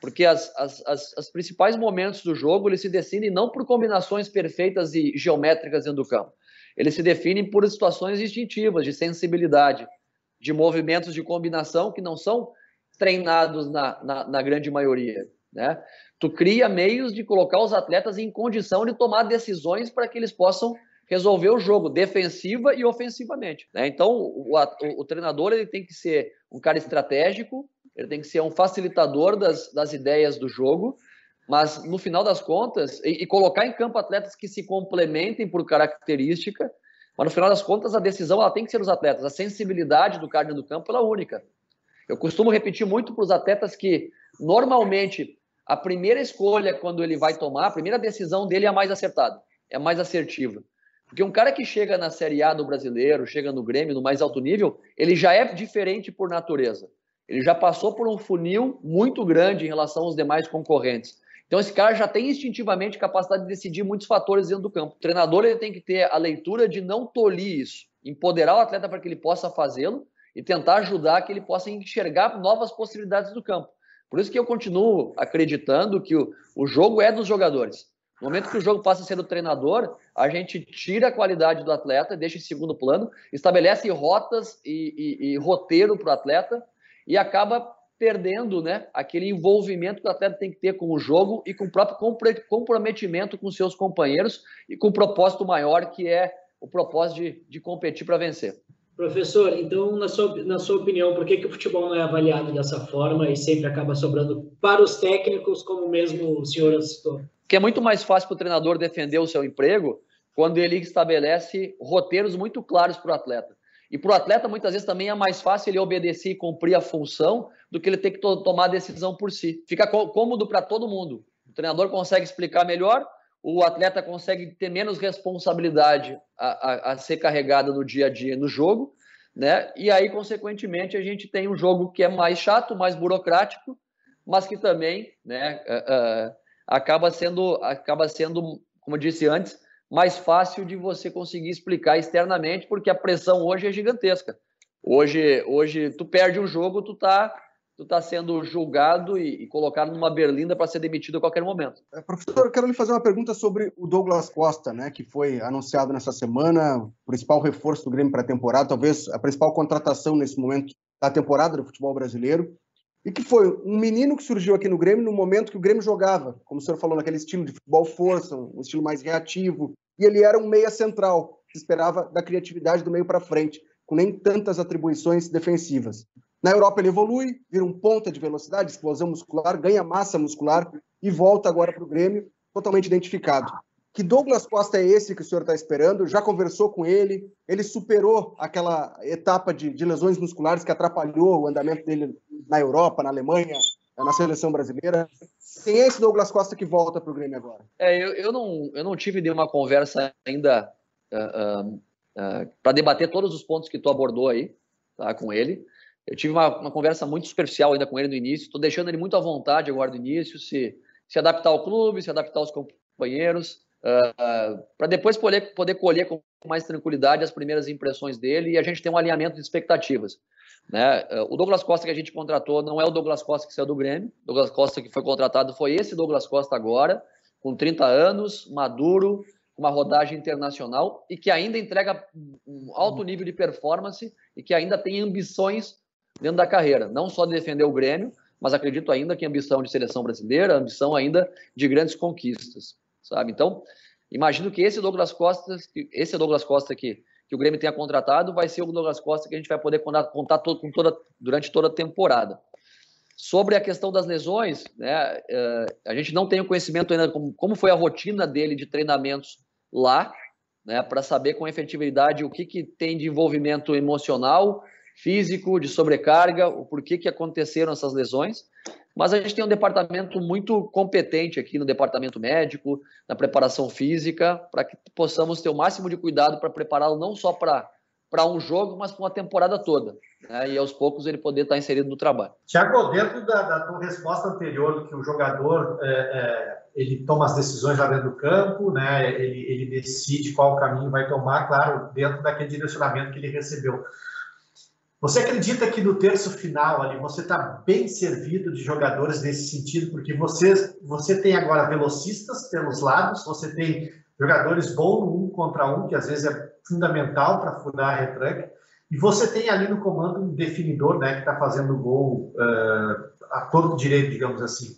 porque as, as, as, as, principais momentos do jogo eles se decidem não por combinações perfeitas e geométricas dentro do campo. Eles se definem por situações instintivas, de sensibilidade, de movimentos de combinação que não são treinados na, na, na grande maioria. Né? Tu cria meios de colocar os atletas em condição de tomar decisões para que eles possam resolver o jogo defensiva e ofensivamente. Né? Então, o, o, o treinador ele tem que ser um cara estratégico, ele tem que ser um facilitador das, das ideias do jogo, mas no final das contas, e, e, colocar em campo atletas que se complementem por característica, mas no final das contas a decisão ela tem que ser dos atletas, a sensibilidade do cara do campo é única. Eu costumo repetir muito para os atletas que normalmente a primeira escolha quando ele vai tomar, a primeira decisão dele é a mais acertada, é a mais assertiva. Porque um cara que chega na Série A do brasileiro, chega no Grêmio, no mais alto nível, ele já é diferente por natureza. Ele já passou por um funil muito grande em relação aos demais concorrentes. Então esse cara já tem instintivamente capacidade de decidir muitos fatores dentro do campo. O treinador ele tem que ter a leitura de não tolir isso, empoderar o atleta para que ele possa fazê-lo e tentar ajudar que ele possa enxergar novas possibilidades do campo. Por isso que eu continuo acreditando que o, o jogo é dos jogadores. No momento que o jogo passa a ser do treinador, a gente tira a qualidade do atleta, deixa em segundo plano, estabelece rotas e, e, e roteiro para o atleta e acaba perdendo né, aquele envolvimento que o atleta tem que ter com o jogo e com o próprio comprometimento com seus companheiros e com o propósito maior que é o propósito de, de competir para vencer. Professor, então, na sua, na sua opinião, por que, que o futebol não é avaliado dessa forma e sempre acaba sobrando para os técnicos, como mesmo o senhor citou? Que é muito mais fácil para o treinador defender o seu emprego quando ele estabelece roteiros muito claros para o atleta. E para o atleta, muitas vezes, também é mais fácil ele obedecer e cumprir a função do que ele ter que to tomar a decisão por si. Fica cômodo para todo mundo. O treinador consegue explicar melhor, o atleta consegue ter menos responsabilidade a, a, a, ser carregada no dia a dia no jogo, né? E aí, consequentemente, a gente tem um jogo que é mais chato, mais burocrático, mas que também, né, uh, uh, acaba sendo, acaba sendo, como eu disse antes, mais fácil de você conseguir explicar externamente, porque a pressão hoje é gigantesca. Hoje, hoje tu perde um jogo, tu tá, tu tá sendo julgado e, e colocado numa berlinda para ser demitido a qualquer momento. É, professor, eu quero lhe fazer uma pergunta sobre o Douglas Costa, né, que foi anunciado nessa semana, principal reforço do Grêmio para a temporada, talvez a principal contratação nesse momento da temporada do futebol brasileiro e que foi um menino que surgiu aqui no Grêmio no momento que o Grêmio jogava, como o senhor falou, naquele estilo de futebol força, um estilo mais reativo, e ele era um meia central, que esperava da criatividade do meio para frente, com nem tantas atribuições defensivas. Na Europa ele evolui, vira um ponta de velocidade, explosão muscular, ganha massa muscular e volta agora para o Grêmio totalmente identificado. Que Douglas Costa é esse que o senhor está esperando? Já conversou com ele? Ele superou aquela etapa de, de, lesões musculares que atrapalhou o andamento dele na Europa, na Alemanha, na seleção brasileira. Quem é esse Douglas Costa que volta para o Grêmio agora? É, eu, eu, não, eu não tive nenhuma conversa ainda uh, uh, uh, para debater todos os pontos que tu abordou aí tá, com ele. Eu tive uma, uma, conversa muito superficial ainda com ele no início. Estou deixando ele muito à vontade agora no início, se, se adaptar ao clube, se adaptar aos companheiros uh, ah, para depois poder, poder colher com mais tranquilidade as primeiras impressões dele e a gente tem um alinhamento de expectativas. Né? Uh, o Douglas Costa que a gente contratou não é o Douglas Costa que saiu do Grêmio, o Douglas Costa que foi contratado foi esse Douglas Costa agora, com 30 anos, maduro, uma rodagem internacional e que ainda entrega um alto nível de performance e que ainda tem ambições dentro da carreira, não só de defender o Grêmio, mas acredito ainda que ambição de seleção brasileira, ambição ainda de grandes conquistas sabe? Então, Imagino que esse Douglas Costa, esse Douglas Costa aqui, que o Grêmio tenha contratado, vai ser o Douglas Costa que a gente vai poder contar, todo, com toda, durante toda a temporada. Sobre a questão das lesões, né, uh, a gente não tem o conhecimento ainda como, como foi a rotina dele de treinamentos lá, né, para saber com efetividade o que, que tem de envolvimento emocional, físico, de sobrecarga, o porquê que aconteceram essas lesões. Mas a gente tem um departamento muito competente aqui no departamento médico, na preparação física, para que possamos ter o máximo de cuidado para prepará-lo não só para um jogo, mas para uma temporada toda. Né? E aos poucos ele poder estar inserido no trabalho. Tiago, dentro da, da tua resposta anterior, que o jogador é, é, ele toma as decisões lá dentro do campo, né? ele, ele decide qual caminho vai tomar, claro, dentro daquele direcionamento que ele recebeu. Você acredita que no terço final ali você está bem servido de jogadores nesse sentido? Porque você, você tem agora velocistas pelos lados, você tem jogadores bons no um contra um, que às vezes é fundamental para furar a retranca, e você tem ali no comando um definidor né, que está fazendo gol uh, a todo direito, digamos assim.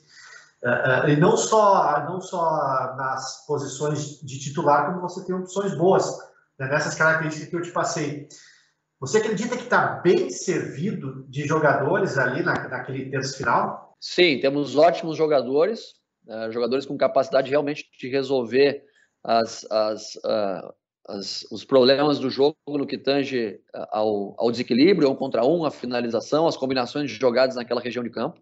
Uh, uh, e não só, não só nas posições de titular, como você tem opções boas, né, nessas características que eu te passei. Você acredita que está bem servido de jogadores ali na, naquele terço final? Sim, temos ótimos jogadores, uh, jogadores com capacidade realmente de resolver as, as, uh, as, os problemas do jogo no que tange ao, ao desequilíbrio, um contra um, a finalização, as combinações de jogadas naquela região de campo.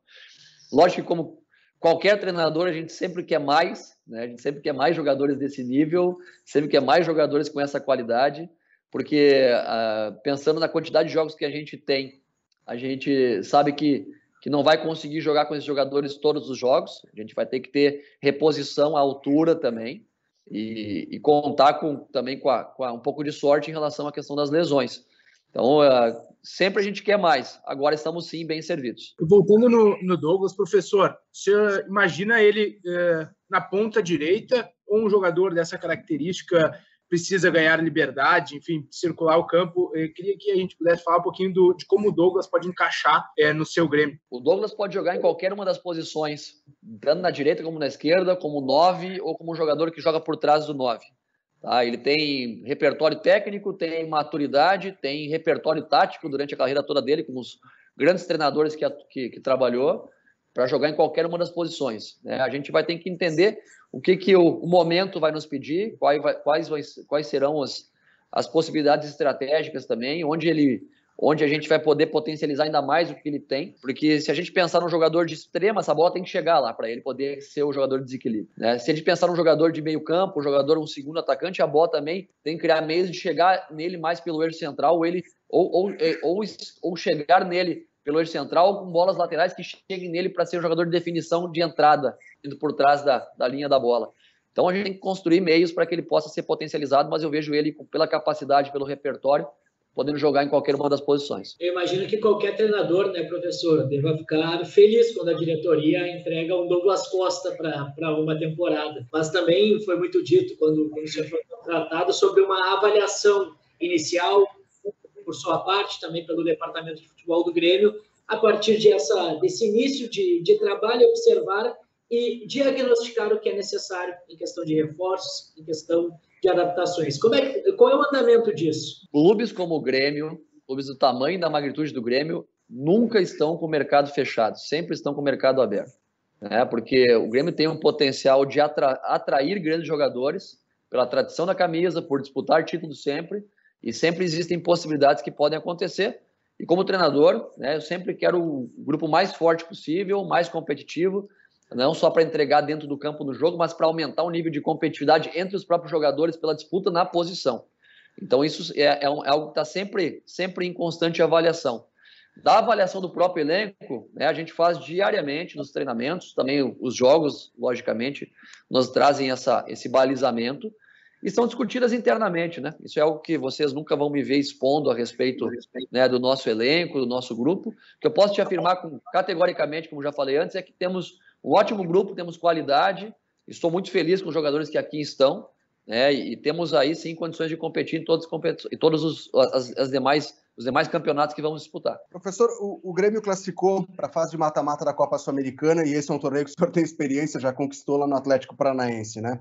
Lógico que, como qualquer treinador, a gente sempre quer mais, né? a gente sempre quer mais jogadores desse nível, sempre quer mais jogadores com essa qualidade porque uh, pensando na quantidade de jogos que a gente tem, a gente sabe que, que não vai conseguir jogar com esses jogadores todos os jogos, a gente vai ter que ter reposição à altura também e, e contar com, também com, a, com a, um pouco de sorte em relação à questão das lesões. Então, uh, sempre a gente quer mais. Agora estamos sim bem servidos. Voltando no, no Douglas, professor, você imagina ele uh, na ponta direita ou um jogador dessa característica precisa ganhar liberdade, enfim, circular o campo. Eu queria que a gente pudesse falar um pouquinho do, de como o Douglas pode encaixar é, no seu Grêmio. O Douglas pode jogar em qualquer uma das posições, tanto na direita como na esquerda, como nove ou como um jogador que joga por trás do nove. Tá? Ele tem repertório técnico, tem maturidade, tem repertório tático durante a carreira toda dele, com os grandes treinadores que, que, que trabalhou, para jogar em qualquer uma das posições. Né? A gente vai ter que entender o que, que o, o momento vai nos pedir, quais, quais, quais serão as, as possibilidades estratégicas também, onde ele onde a gente vai poder potencializar ainda mais o que ele tem, porque se a gente pensar num jogador de extrema, essa bola tem que chegar lá para ele poder ser o jogador de desequilíbrio. Né? Se a gente pensar num jogador de meio campo, um jogador, um segundo atacante, a bola também tem que criar meios de chegar nele mais pelo eixo central, ou ele ou, ou, ou, ou chegar nele pelo eixo central com bolas laterais que cheguem nele para ser um jogador de definição de entrada, indo por trás da, da linha da bola. Então a gente tem que construir meios para que ele possa ser potencializado, mas eu vejo ele pela capacidade, pelo repertório, podendo jogar em qualquer uma das posições. Eu imagino que qualquer treinador, né, professor, deva ficar feliz quando a diretoria entrega um Douglas Costa para uma temporada. Mas também foi muito dito quando, quando você foi contratado sobre uma avaliação inicial por sua parte, também pelo departamento de futebol do Grêmio, a partir de essa, desse início de, de trabalho, observar e diagnosticar o que é necessário em questão de reforços, em questão de adaptações. Como é, qual é o andamento disso? Clubes como o Grêmio, clubes do tamanho e da magnitude do Grêmio, nunca estão com o mercado fechado, sempre estão com o mercado aberto. Né? Porque o Grêmio tem um potencial de atra atrair grandes jogadores pela tradição da camisa, por disputar títulos sempre, e sempre existem possibilidades que podem acontecer. E como treinador, né, eu sempre quero o grupo mais forte possível, mais competitivo, não só para entregar dentro do campo do jogo, mas para aumentar o nível de competitividade entre os próprios jogadores pela disputa na posição. Então isso é, é, um, é algo que está sempre, sempre em constante avaliação. Da avaliação do próprio elenco, né, a gente faz diariamente nos treinamentos, também os jogos, logicamente, nos trazem essa, esse balizamento, e são discutidas internamente, né? Isso é algo que vocês nunca vão me ver expondo a respeito né, do nosso elenco, do nosso grupo. O que eu posso te afirmar com, categoricamente, como já falei antes, é que temos um ótimo grupo, temos qualidade, estou muito feliz com os jogadores que aqui estão, né? E, temos aí sim condições de competir em todos, em todos os, as, as demais os demais campeonatos que vamos disputar. Professor, o, o Grêmio classificou para a fase de mata-mata da Copa Sul-Americana e esse é um torneio que o senhor tem experiência, já conquistou lá no Atlético Paranaense, né?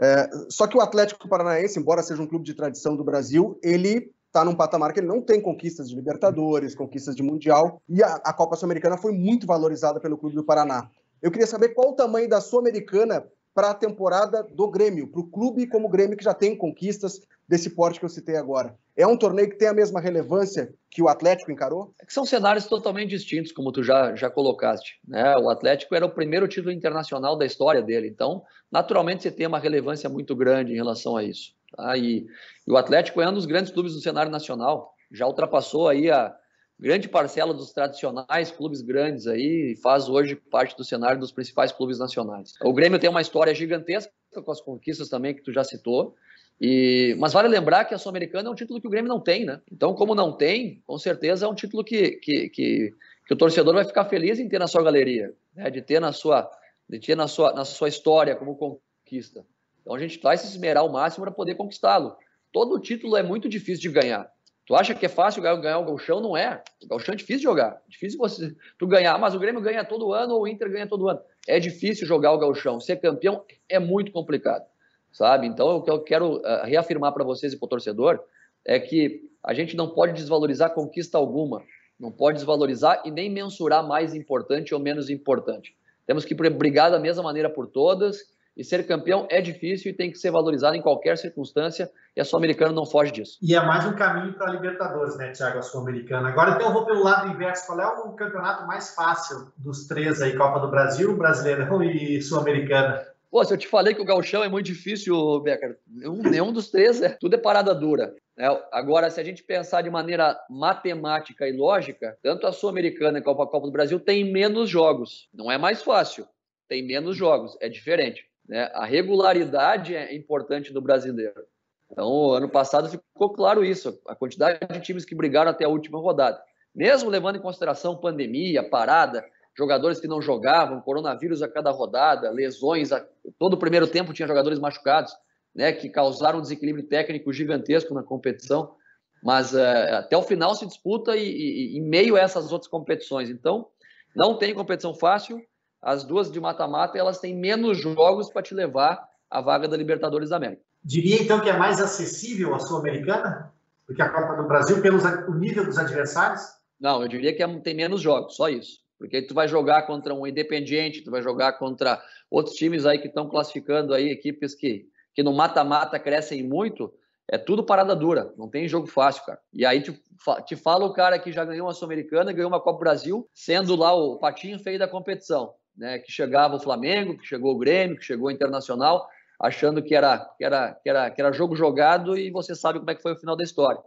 É, só que o Atlético Paranaense, embora seja um clube de tradição do Brasil, ele está num patamar que ele não tem conquistas de Libertadores, conquistas de Mundial, e a, a Copa Sul-Americana foi muito valorizada pelo Clube do Paraná. Eu queria saber qual o tamanho da Sul-Americana para a temporada do Grêmio, para o clube como o Grêmio que já tem conquistas desse porte que eu citei agora. É um torneio que tem a mesma relevância que o Atlético encarou? É são cenários totalmente distintos, como tu já, já colocaste. Né? O Atlético era o primeiro título internacional da história dele, então, naturalmente, você tem uma relevância muito grande em relação a isso. Tá? E, e o Atlético é um dos grandes clubes do cenário nacional, já ultrapassou aí a, grande parcela dos tradicionais clubes grandes aí faz hoje parte do cenário dos principais clubes nacionais. O Grêmio tem uma história gigantesca com as conquistas também que tu já citou. E, mas vale lembrar que a Sul-Americana é um título que o Grêmio não tem, né? Então, como não tem, com certeza é um título que, que, que, que o torcedor vai ficar feliz em ter na sua galeria, né? de ter na sua, de ter na sua, na sua história como conquista. Então a gente vai se esmerar ao máximo para poder conquistá-lo. Todo título é muito difícil de ganhar. Tu acha que é fácil ganhar o Galchão? Não é. O Galchão é difícil de jogar. Difícil você tu ganhar, mas o Grêmio ganha todo ano ou o Inter ganha todo ano. É difícil jogar o Galchão. Ser campeão é muito complicado, sabe? Então, o que eu quero uh, reafirmar para vocês e para o torcedor é que a gente não pode desvalorizar conquista alguma. Não pode desvalorizar e nem mensurar mais importante ou menos importante. Temos que brigar da mesma maneira por todas e ser campeão é difícil e tem que ser valorizado em qualquer circunstância, e a Sul-Americana não foge disso. E é mais um caminho para a Libertadores, né, Thiago, a Sul-Americana. Agora, então, eu vou pelo lado inverso. Qual é o campeonato mais fácil dos três aí, Copa do Brasil, Brasileirão e Sul-Americana? Pô, se eu te falei que o gauchão é muito difícil, Becker, nenhum, nenhum dos três, é, tudo é parada dura. Né? Agora, se a gente pensar de maneira matemática e lógica, tanto a Sul-Americana quanto a Copa do Brasil tem menos jogos. Não é mais fácil, tem menos jogos, é diferente. Né? A regularidade é importante do brasileiro. Então, ano passado ficou claro isso, a quantidade de times que brigaram até a última rodada. Mesmo levando em consideração pandemia, parada, jogadores que não jogavam, coronavírus a cada rodada, lesões, a... todo o primeiro tempo tinha jogadores machucados, né, que causaram um desequilíbrio técnico gigantesco na competição. Mas uh, até o final se disputa e, e, em meio a essas outras competições. Então, não tem competição fácil as duas de mata-mata elas têm menos jogos para te levar à vaga da Libertadores da América. Diria então que é mais acessível a Sul-Americana do que a Copa do Brasil pelo nível dos adversários? Não, eu diria que é, tem menos jogos, só isso. Porque tu vai jogar contra um Independiente, tu vai jogar contra outros times aí que estão classificando aí equipes que, que no mata-mata crescem muito, é tudo parada dura, não tem jogo fácil, cara. E aí te, te fala o cara que já ganhou uma Sul-Americana, ganhou uma Copa Brasil, sendo lá o patinho feio da competição né, que chegava o Flamengo, que chegou o Grêmio, que chegou o Internacional, achando que era, que, era, que, era, que era jogo jogado e você sabe como é que foi o final da história.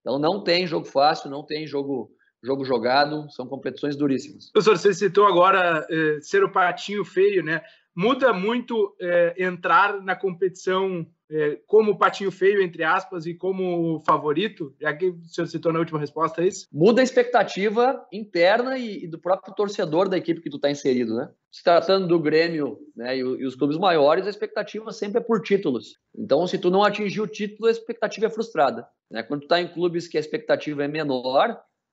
Então não tem jogo fácil, não tem jogo, jogo jogado, são competições duríssimas. Professor, você citou agora eh, ser o patinho feio, né? Muda muito eh, entrar na competição é, como patinho feio, entre aspas, e como favorito, já que o senhor citou na última resposta, é isso? Muda a expectativa interna e, e do próprio torcedor da equipe que tu está inserido, né? Se tratando do Grêmio né, e, e, os clubes maiores, a expectativa sempre é por títulos. Então, se tu não atingir o título, a expectativa é frustrada. Né? Quando tu está em clubes que a expectativa é menor,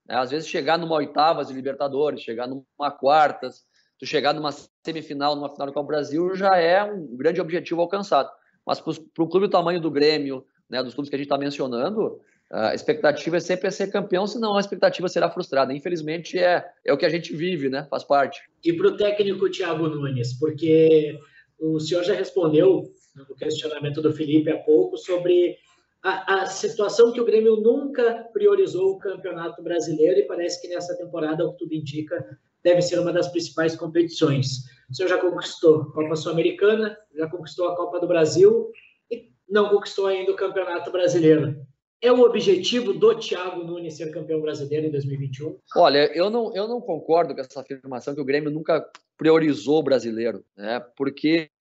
né, às vezes chegar numa oitavas de Libertadores, chegar numa quartas, tu chegar numa semifinal, numa final do Copa Brasil, já é um grande objetivo alcançado. Mas para o clube do tamanho do Grêmio, né, dos clubes que a gente está mencionando, a expectativa é sempre ser campeão, senão a expectativa será frustrada. Infelizmente, é, é o que a gente vive, né? Faz parte. E para o técnico Thiago Nunes, porque o senhor já respondeu no questionamento do Felipe há pouco sobre a, a, situação que o Grêmio nunca priorizou o Campeonato Brasileiro e parece que nessa temporada, o que tudo indica, deve ser uma das principais competições. O senhor já conquistou a Copa Sul-Americana, já conquistou a Copa do Brasil e não conquistou ainda o Campeonato Brasileiro. É o objetivo do Thiago Nunes ser campeão brasileiro em 2021? Olha, eu não, eu não concordo com essa afirmação que o Grêmio nunca priorizou o brasileiro, né? porque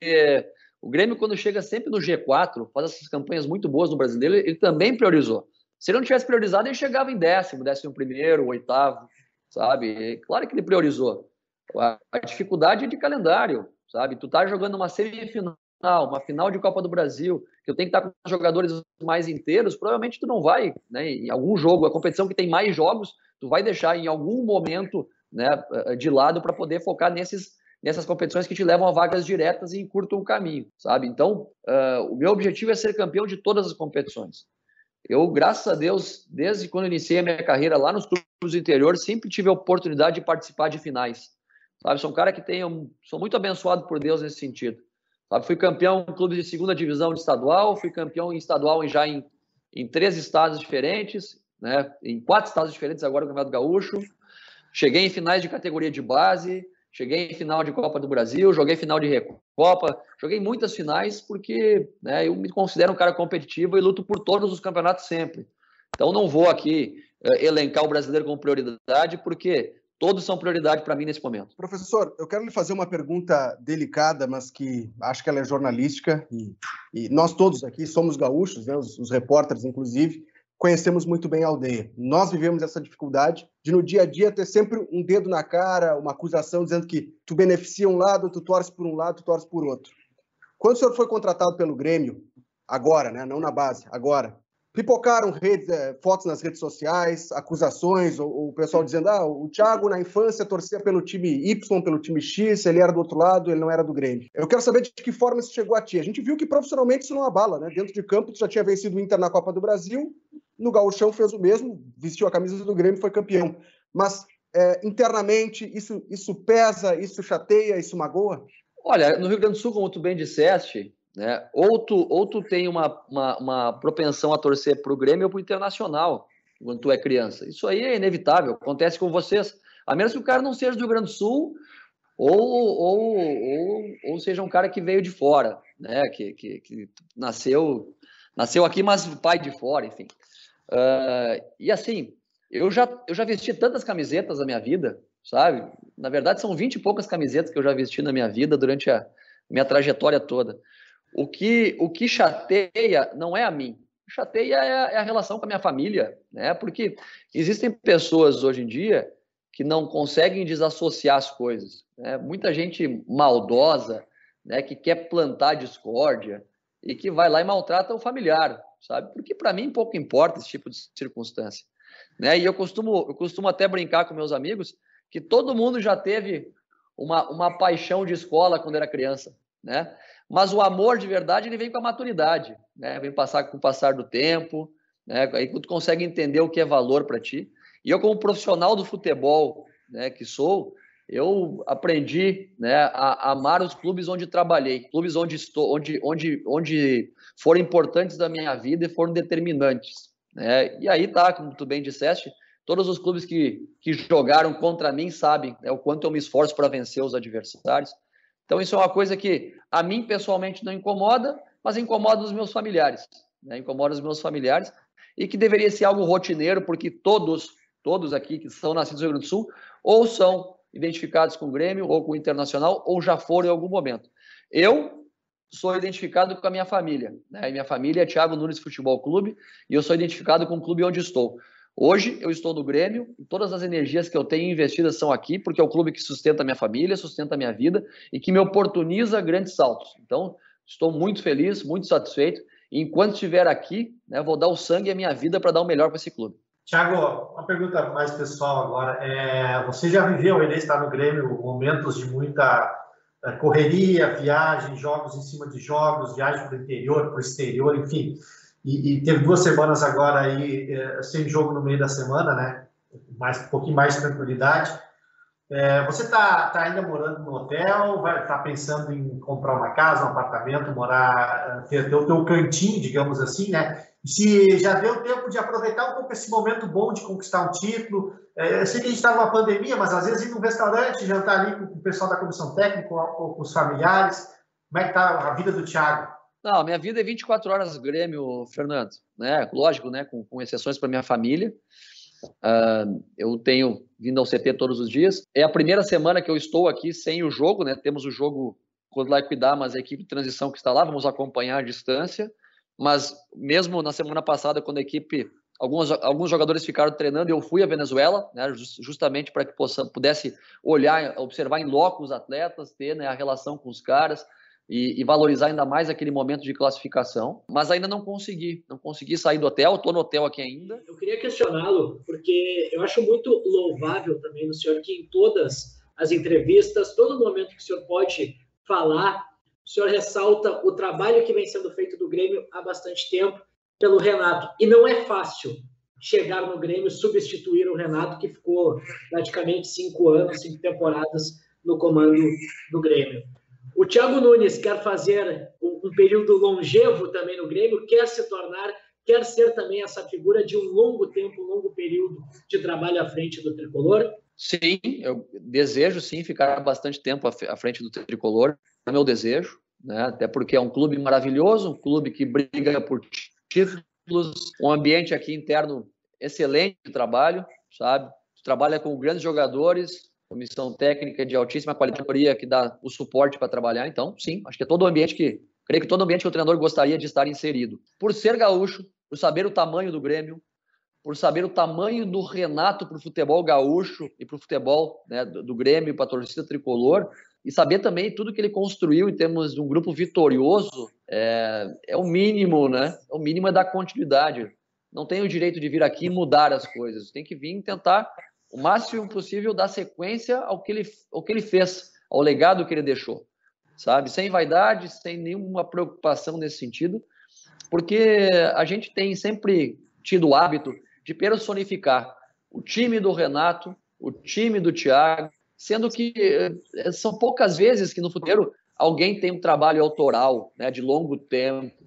o Grêmio, quando chega sempre no G4, faz essas campanhas muito boas no brasileiro, ele também priorizou. Se ele não tivesse priorizado, ele chegava em décimo, décimo primeiro, oitavo sabe? Claro que ele priorizou. A dificuldade é de calendário, sabe? Tu tá jogando uma semifinal, uma final de Copa do Brasil, que eu tenho que estar com os jogadores mais inteiros, provavelmente tu não vai, né? Em algum jogo, a competição que tem mais jogos, tu vai deixar em algum momento, né, de lado para poder focar nesses nessas competições que te levam a vagas diretas e encurtam o caminho, sabe? Então, uh, o meu objetivo é ser campeão de todas as competições. Eu, graças a Deus, desde quando iniciei a minha carreira lá nos clubes do interior, sempre tive a oportunidade de participar de finais. Sabe, sou um cara que tem, sou muito abençoado por Deus nesse sentido. Sabe, fui campeão em clubes de segunda divisão de estadual, fui campeão em estadual já em, em três estados diferentes, né? Em quatro estados diferentes agora no Campeonato Gaúcho. Cheguei em finais de categoria de base, cheguei em final de Copa do Brasil, joguei final de Recopa, joguei muitas finais porque né, eu me considero um cara competitivo e luto por todos os campeonatos sempre. Então não vou aqui uh, elencar o brasileiro como prioridade, porque todos são prioridade para mim nesse momento. Professor, eu quero lhe fazer uma pergunta delicada, mas que acho que ela é jornalística e, e nós todos aqui somos gaúchos, né, os, os repórteres inclusive, conhecemos muito bem a aldeia. Nós vivemos essa dificuldade de no dia a dia ter sempre um dedo na cara, uma acusação dizendo que tu beneficia um lado, tu torce por um lado, tu torce por outro. Quando o senhor foi contratado pelo Grêmio, agora, né, não na base, agora, pipocaram redes, é, fotos nas redes sociais, acusações, ou, o pessoal dizendo, ah, o Thiago na infância torcia pelo time Y, pelo time X, ele era do outro lado, ele não era do Grêmio. Eu quero saber de que forma isso chegou a ti. A gente viu que profissionalmente isso não abala, né? Dentro de campo, tu já tinha vencido o Inter na Copa do Brasil, no Gauchão fez o mesmo, vestiu a camisa do Grêmio e foi campeão. Mas é, internamente, isso, isso pesa, isso chateia, isso magoa? Olha, no Rio Grande do Sul, como tu bem disseste, né, ou, tu, ou tu tem uma, uma, uma propensão a torcer para o Grêmio ou para o Internacional, quando tu é criança. Isso aí é inevitável, acontece com vocês. A menos que o cara não seja do Rio Grande do Sul ou, ou, ou, ou seja um cara que veio de fora, né, que, que, que nasceu, nasceu aqui, mas pai de fora, enfim. Uh, e assim, eu já, eu já vesti tantas camisetas na minha vida, sabe? Na verdade, são 20 e poucas camisetas que eu já vesti na minha vida durante a minha trajetória toda. O que, o que chateia não é a mim. Chateia é a, é a relação com a minha família, né? Porque existem pessoas hoje em dia que não conseguem desassociar as coisas. Né? Muita gente maldosa, né, que quer plantar discórdia e que vai lá e maltrata o familiar sabe? Porque para mim pouco importa esse tipo de circunstância, né? E eu costumo, eu costumo até brincar com meus amigos que todo mundo já teve uma, uma paixão de escola quando era criança, né? Mas o amor de verdade ele vem com a maturidade, né? Vem passar com o passar do tempo, né? Aí tu consegue entender o que é valor para ti. E eu como profissional do futebol, né, que sou, eu aprendi né, a, a, amar os clubes onde trabalhei, clubes onde estou, onde, onde, onde foram importantes da minha vida e foram determinantes. Né? E aí tá, como tu bem disseste, todos os clubes que, que jogaram contra mim sabem né, o quanto eu me esforço para vencer os adversários. Então isso é uma coisa que a mim pessoalmente não incomoda, mas incomoda os meus familiares, né? incomoda os meus familiares e que deveria ser algo rotineiro, porque todos, todos aqui que são nascidos no Rio Grande do Sul, ou são identificados com o Grêmio ou com o Internacional, ou já foram em algum momento. Eu sou identificado com a minha família. Né? Minha família é Thiago Nunes Futebol Clube e eu sou identificado com o clube onde estou. Hoje eu estou no Grêmio todas as energias que eu tenho investidas são aqui, porque é o clube que sustenta a minha família, sustenta a minha vida e que me oportuniza grandes saltos. Então, estou muito feliz, muito satisfeito. E enquanto estiver aqui, né, vou dar o sangue e a minha vida para dar o melhor para esse clube. Tiago, uma pergunta mais pessoal agora. É, você já viveu, ele está no Grêmio, momentos de muita é, correria, viagem, jogos em cima de jogos, viagem para o interior, para o exterior, enfim. E, e, teve duas semanas agora aí é, sem jogo no meio da semana, né? Mais, um pouquinho mais de tranquilidade. É, você está tá ainda morando no hotel? Vai estar tá pensando em comprar uma casa, um apartamento, morar, ter, ter o teu cantinho, digamos assim, né? Se já deu tempo de aproveitar um pouco esse momento bom de conquistar um título. É, eu sei que a gente está numa pandemia, mas às vezes ir num restaurante, jantar ali com o pessoal da comissão técnica ou com os familiares. Como é que está a vida do Thiago? Não, minha vida é 24 horas Grêmio, Fernando. Né? Lógico, né? com, com exceções para minha família. Uh, eu tenho vindo ao CT todos os dias. É a primeira semana que eu estou aqui sem o jogo, né? Temos o jogo quando lá cuidar, mas a equipe de transição que está lá, vamos acompanhar à distância mas mesmo na semana passada, quando a equipe, alguns, alguns jogadores ficaram treinando, eu fui à Venezuela, né, justamente para que possa, pudesse olhar, observar em loco os atletas, ter né, a relação com os caras e, e, valorizar ainda mais aquele momento de classificação. Mas ainda não consegui, não consegui sair do hotel, estou no hotel aqui ainda. Eu queria questioná-lo, porque eu acho muito louvável também no senhor que em todas as entrevistas, todo momento que o senhor pode falar, o senhor ressalta o trabalho que vem sendo feito do Grêmio há bastante tempo pelo Renato. E não é fácil chegar no Grêmio, substituir o Renato, que ficou praticamente cinco anos, cinco temporadas no comando do Grêmio. O Thiago Nunes quer fazer um período longevo também no Grêmio, quer se tornar, quer ser também essa figura de um longo tempo, um longo período de trabalho à frente do tricolor? Sim, eu desejo sim ficar bastante tempo à frente do tricolor, é meu desejo, né? até porque é um clube maravilhoso, um clube que briga por títulos, um ambiente aqui interno excelente de trabalho, sabe? Trabalha com grandes jogadores, comissão técnica de altíssima qualidade que dá o suporte para trabalhar. Então, sim, acho que é todo o ambiente que, creio que todo o ambiente que o treinador gostaria de estar inserido. Por ser gaúcho, por saber o tamanho do Grêmio, por saber o tamanho do Renato para o futebol gaúcho e para o futebol né, do, do Grêmio, para a torcida tricolor, e saber também tudo que ele construiu em termos de um grupo vitorioso, é, é o mínimo, né? É o mínimo é dar continuidade. Não tem o direito de vir aqui e mudar as coisas. Tem que vir tentar o máximo possível dar sequência ao que ele, ao que ele fez, ao legado que ele deixou, sabe? Sem vaidade, sem nenhuma preocupação nesse sentido, porque a gente tem sempre tido o hábito de personificar o time do Renato, o time do Thiago, sendo que eh, são poucas vezes que no futuro alguém tem um trabalho autoral, né, de longo tempo.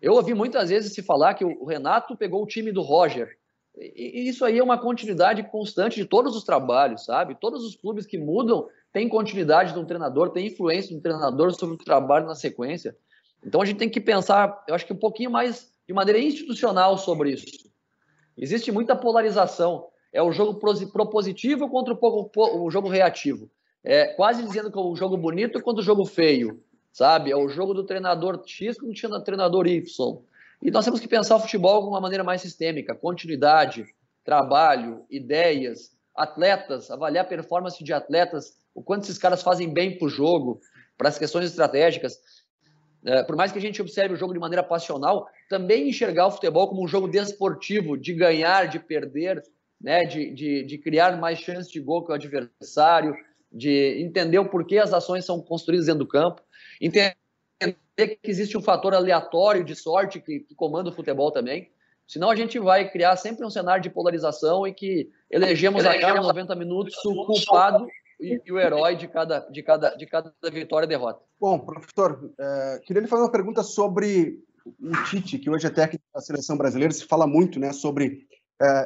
Eu ouvi muitas vezes se falar que o Renato pegou o time do Roger, e isso aí é uma continuidade constante de todos os trabalhos, sabe? Todos os clubes que mudam têm continuidade de um treinador, tem influência do treinador sobre o trabalho na sequência. Então a gente tem que pensar, eu acho que um pouquinho mais de maneira institucional sobre isso. Existe muita polarização. É o jogo propositivo contra o jogo reativo. É quase dizendo que é o jogo bonito contra o jogo feio, sabe? É o jogo do treinador X contra o treinador Y. E nós temos que pensar o futebol de uma maneira mais sistêmica, continuidade, trabalho, ideias, atletas, avaliar a performance de atletas, o quanto esses caras fazem bem para o jogo, para as questões estratégicas. É, por mais que a gente observe o jogo de maneira passional, também enxergar o futebol como um jogo desportivo, de ganhar, de perder, né, de, de, de criar mais chances de gol que o adversário, de entender o porquê as ações são construídas dentro do campo, entender que existe um fator aleatório de sorte que, que comanda o futebol também. Senão a gente vai criar sempre um cenário de polarização e que elegemos a cada 90 minutos o culpado e, e, o herói de cada, de cada, de cada vitória e derrota. Bom, professor, é, queria lhe fazer uma pergunta sobre o Tite, que hoje é técnico da seleção brasileira. Se fala muito né, sobre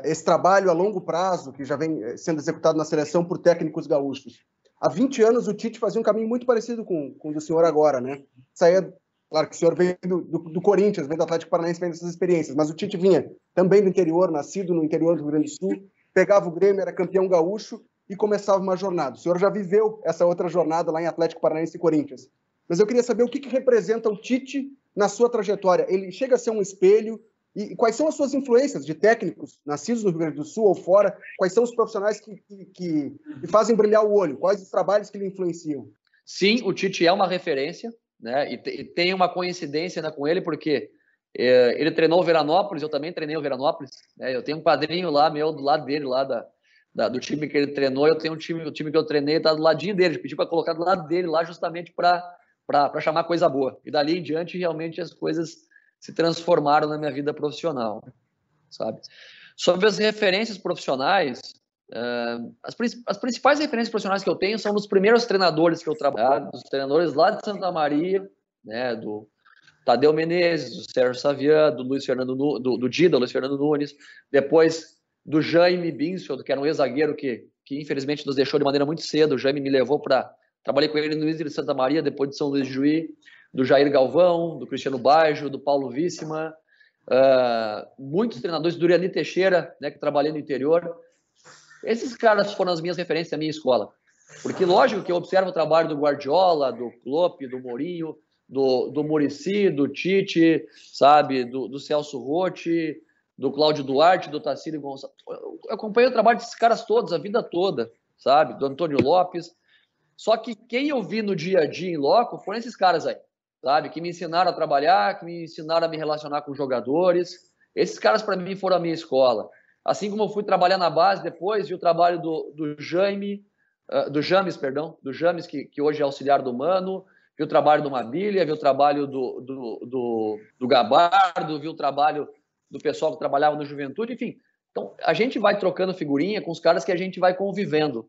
esse trabalho a longo prazo que já vem é, sendo executado na seleção por técnicos gaúchos. Há 20 anos o Tite fazia um caminho muito parecido com, com o do senhor agora, né? Saía Claro que o senhor veio do, do, do Corinthians, veio do Atlético Paranaense, veio dessas experiências, mas o Tite vinha também do interior, nascido no interior do Rio Grande do Sul, pegava o Grêmio, era campeão gaúcho e começava uma jornada. O senhor já viveu essa outra jornada lá em Atlético Paranaense e Corinthians. Mas eu queria saber o que, que representa o Tite na sua trajetória. Ele chega a ser um espelho, e quais são as suas influências de técnicos nascidos no Rio Grande do Sul ou fora? Quais são os profissionais que, que, que, fazem brilhar o olho? Quais os trabalhos que lhe influenciam? Sim, o Tite é uma referência né? E, e tem uma coincidência né, com ele, porque é, ele treinou o Veranópolis, eu também treinei o Veranópolis. Né? Eu tenho um quadrinho lá, meu, do lado dele, lá da, da, do time que ele treinou. Eu tenho um time, o time que eu treinei está do ladinho dele. Pedi para colocar do lado dele lá, justamente para chamar coisa boa. E dali em diante, realmente, as coisas se transformaram na minha vida profissional, sabe? Sobre as referências profissionais, Uh, as, as, principais referências profissionais que eu tenho são dos primeiros treinadores que eu trabalho, dos treinadores lá de Santa Maria, né, do Tadeu Menezes, do Sérgio Savian, do Luiz Fernando, do, do Dida, Luiz Fernando Nunes, depois do Jaime Binsfeld, que era um ex-zagueiro que, que infelizmente nos deixou de maneira muito cedo, o Jaime me levou para, trabalhei com ele no Luiz de Santa Maria, depois de São Luís de Juí, do Jair Galvão, do Cristiano Baggio, do Paulo Víssima, uh, muitos treinadores, do Uriani Teixeira, né, que trabalhei no interior, esses caras foram as minhas referências da minha escola. Porque, lógico, que eu observo o trabalho do Guardiola, do Klopp, do Mourinho, do, do Murici, do Tite, sabe, do, do Celso Rotti, do Cláudio Duarte, do Tassilo Gonçalves. Eu acompanhei o trabalho desses caras todos, a vida toda, sabe, do Antônio Lopes. Só que quem eu vi no dia a dia em loco foram esses caras aí, sabe, que me ensinaram a trabalhar, que me ensinaram a me relacionar com jogadores. Esses caras, para mim, foram a minha escola. Assim como eu fui trabalhar na base depois, vi o trabalho do, do Jaime, uh, do James, perdão, do James, que, que hoje é auxiliar do Mano, vi o trabalho do Mabilha, vi o trabalho do, do, do, do Gabardo, vi o trabalho do pessoal que trabalhava no Juventude, enfim. Então, a gente vai trocando figurinha com os caras que a gente vai convivendo,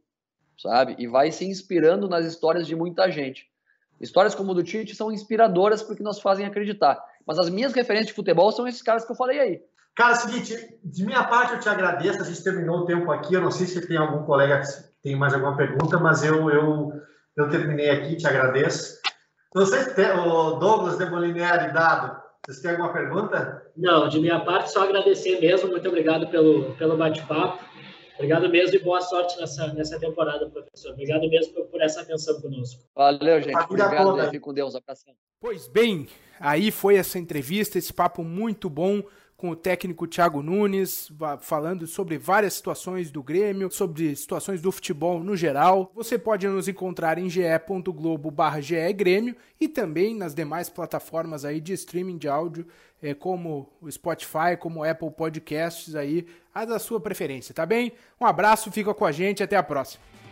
sabe? E vai se inspirando nas histórias de muita gente. Histórias como o do Tite são inspiradoras porque nos fazem acreditar. Mas as minhas referências de futebol são esses caras que eu falei aí. Cara, é o seguinte, de minha parte eu te agradeço, a gente terminou o tempo aqui, eu não sei se tem algum colega que tem mais alguma pergunta, mas eu, eu, eu terminei aqui, te agradeço. Você tem, o Douglas de Molinieri, Dado, vocês têm alguma pergunta? Não, de minha parte só agradecer mesmo, muito obrigado pelo, pelo bate-papo. Obrigado mesmo e boa sorte nessa, nessa temporada, professor. Obrigado mesmo por, por essa atenção conosco. Valeu, gente. Obrigado? Fique com Deus. Abração. Pois bem, aí foi essa entrevista, esse papo muito bom com o técnico Thiago Nunes, falando sobre várias situações do Grêmio, sobre situações do futebol no geral. Você pode nos encontrar em ge.globo/grêmio e também nas demais plataformas aí de streaming de áudio, é, como o Spotify, como o Apple Podcasts aí, a da sua preferência, tá bem? Um abraço, fica com a gente, até a próxima.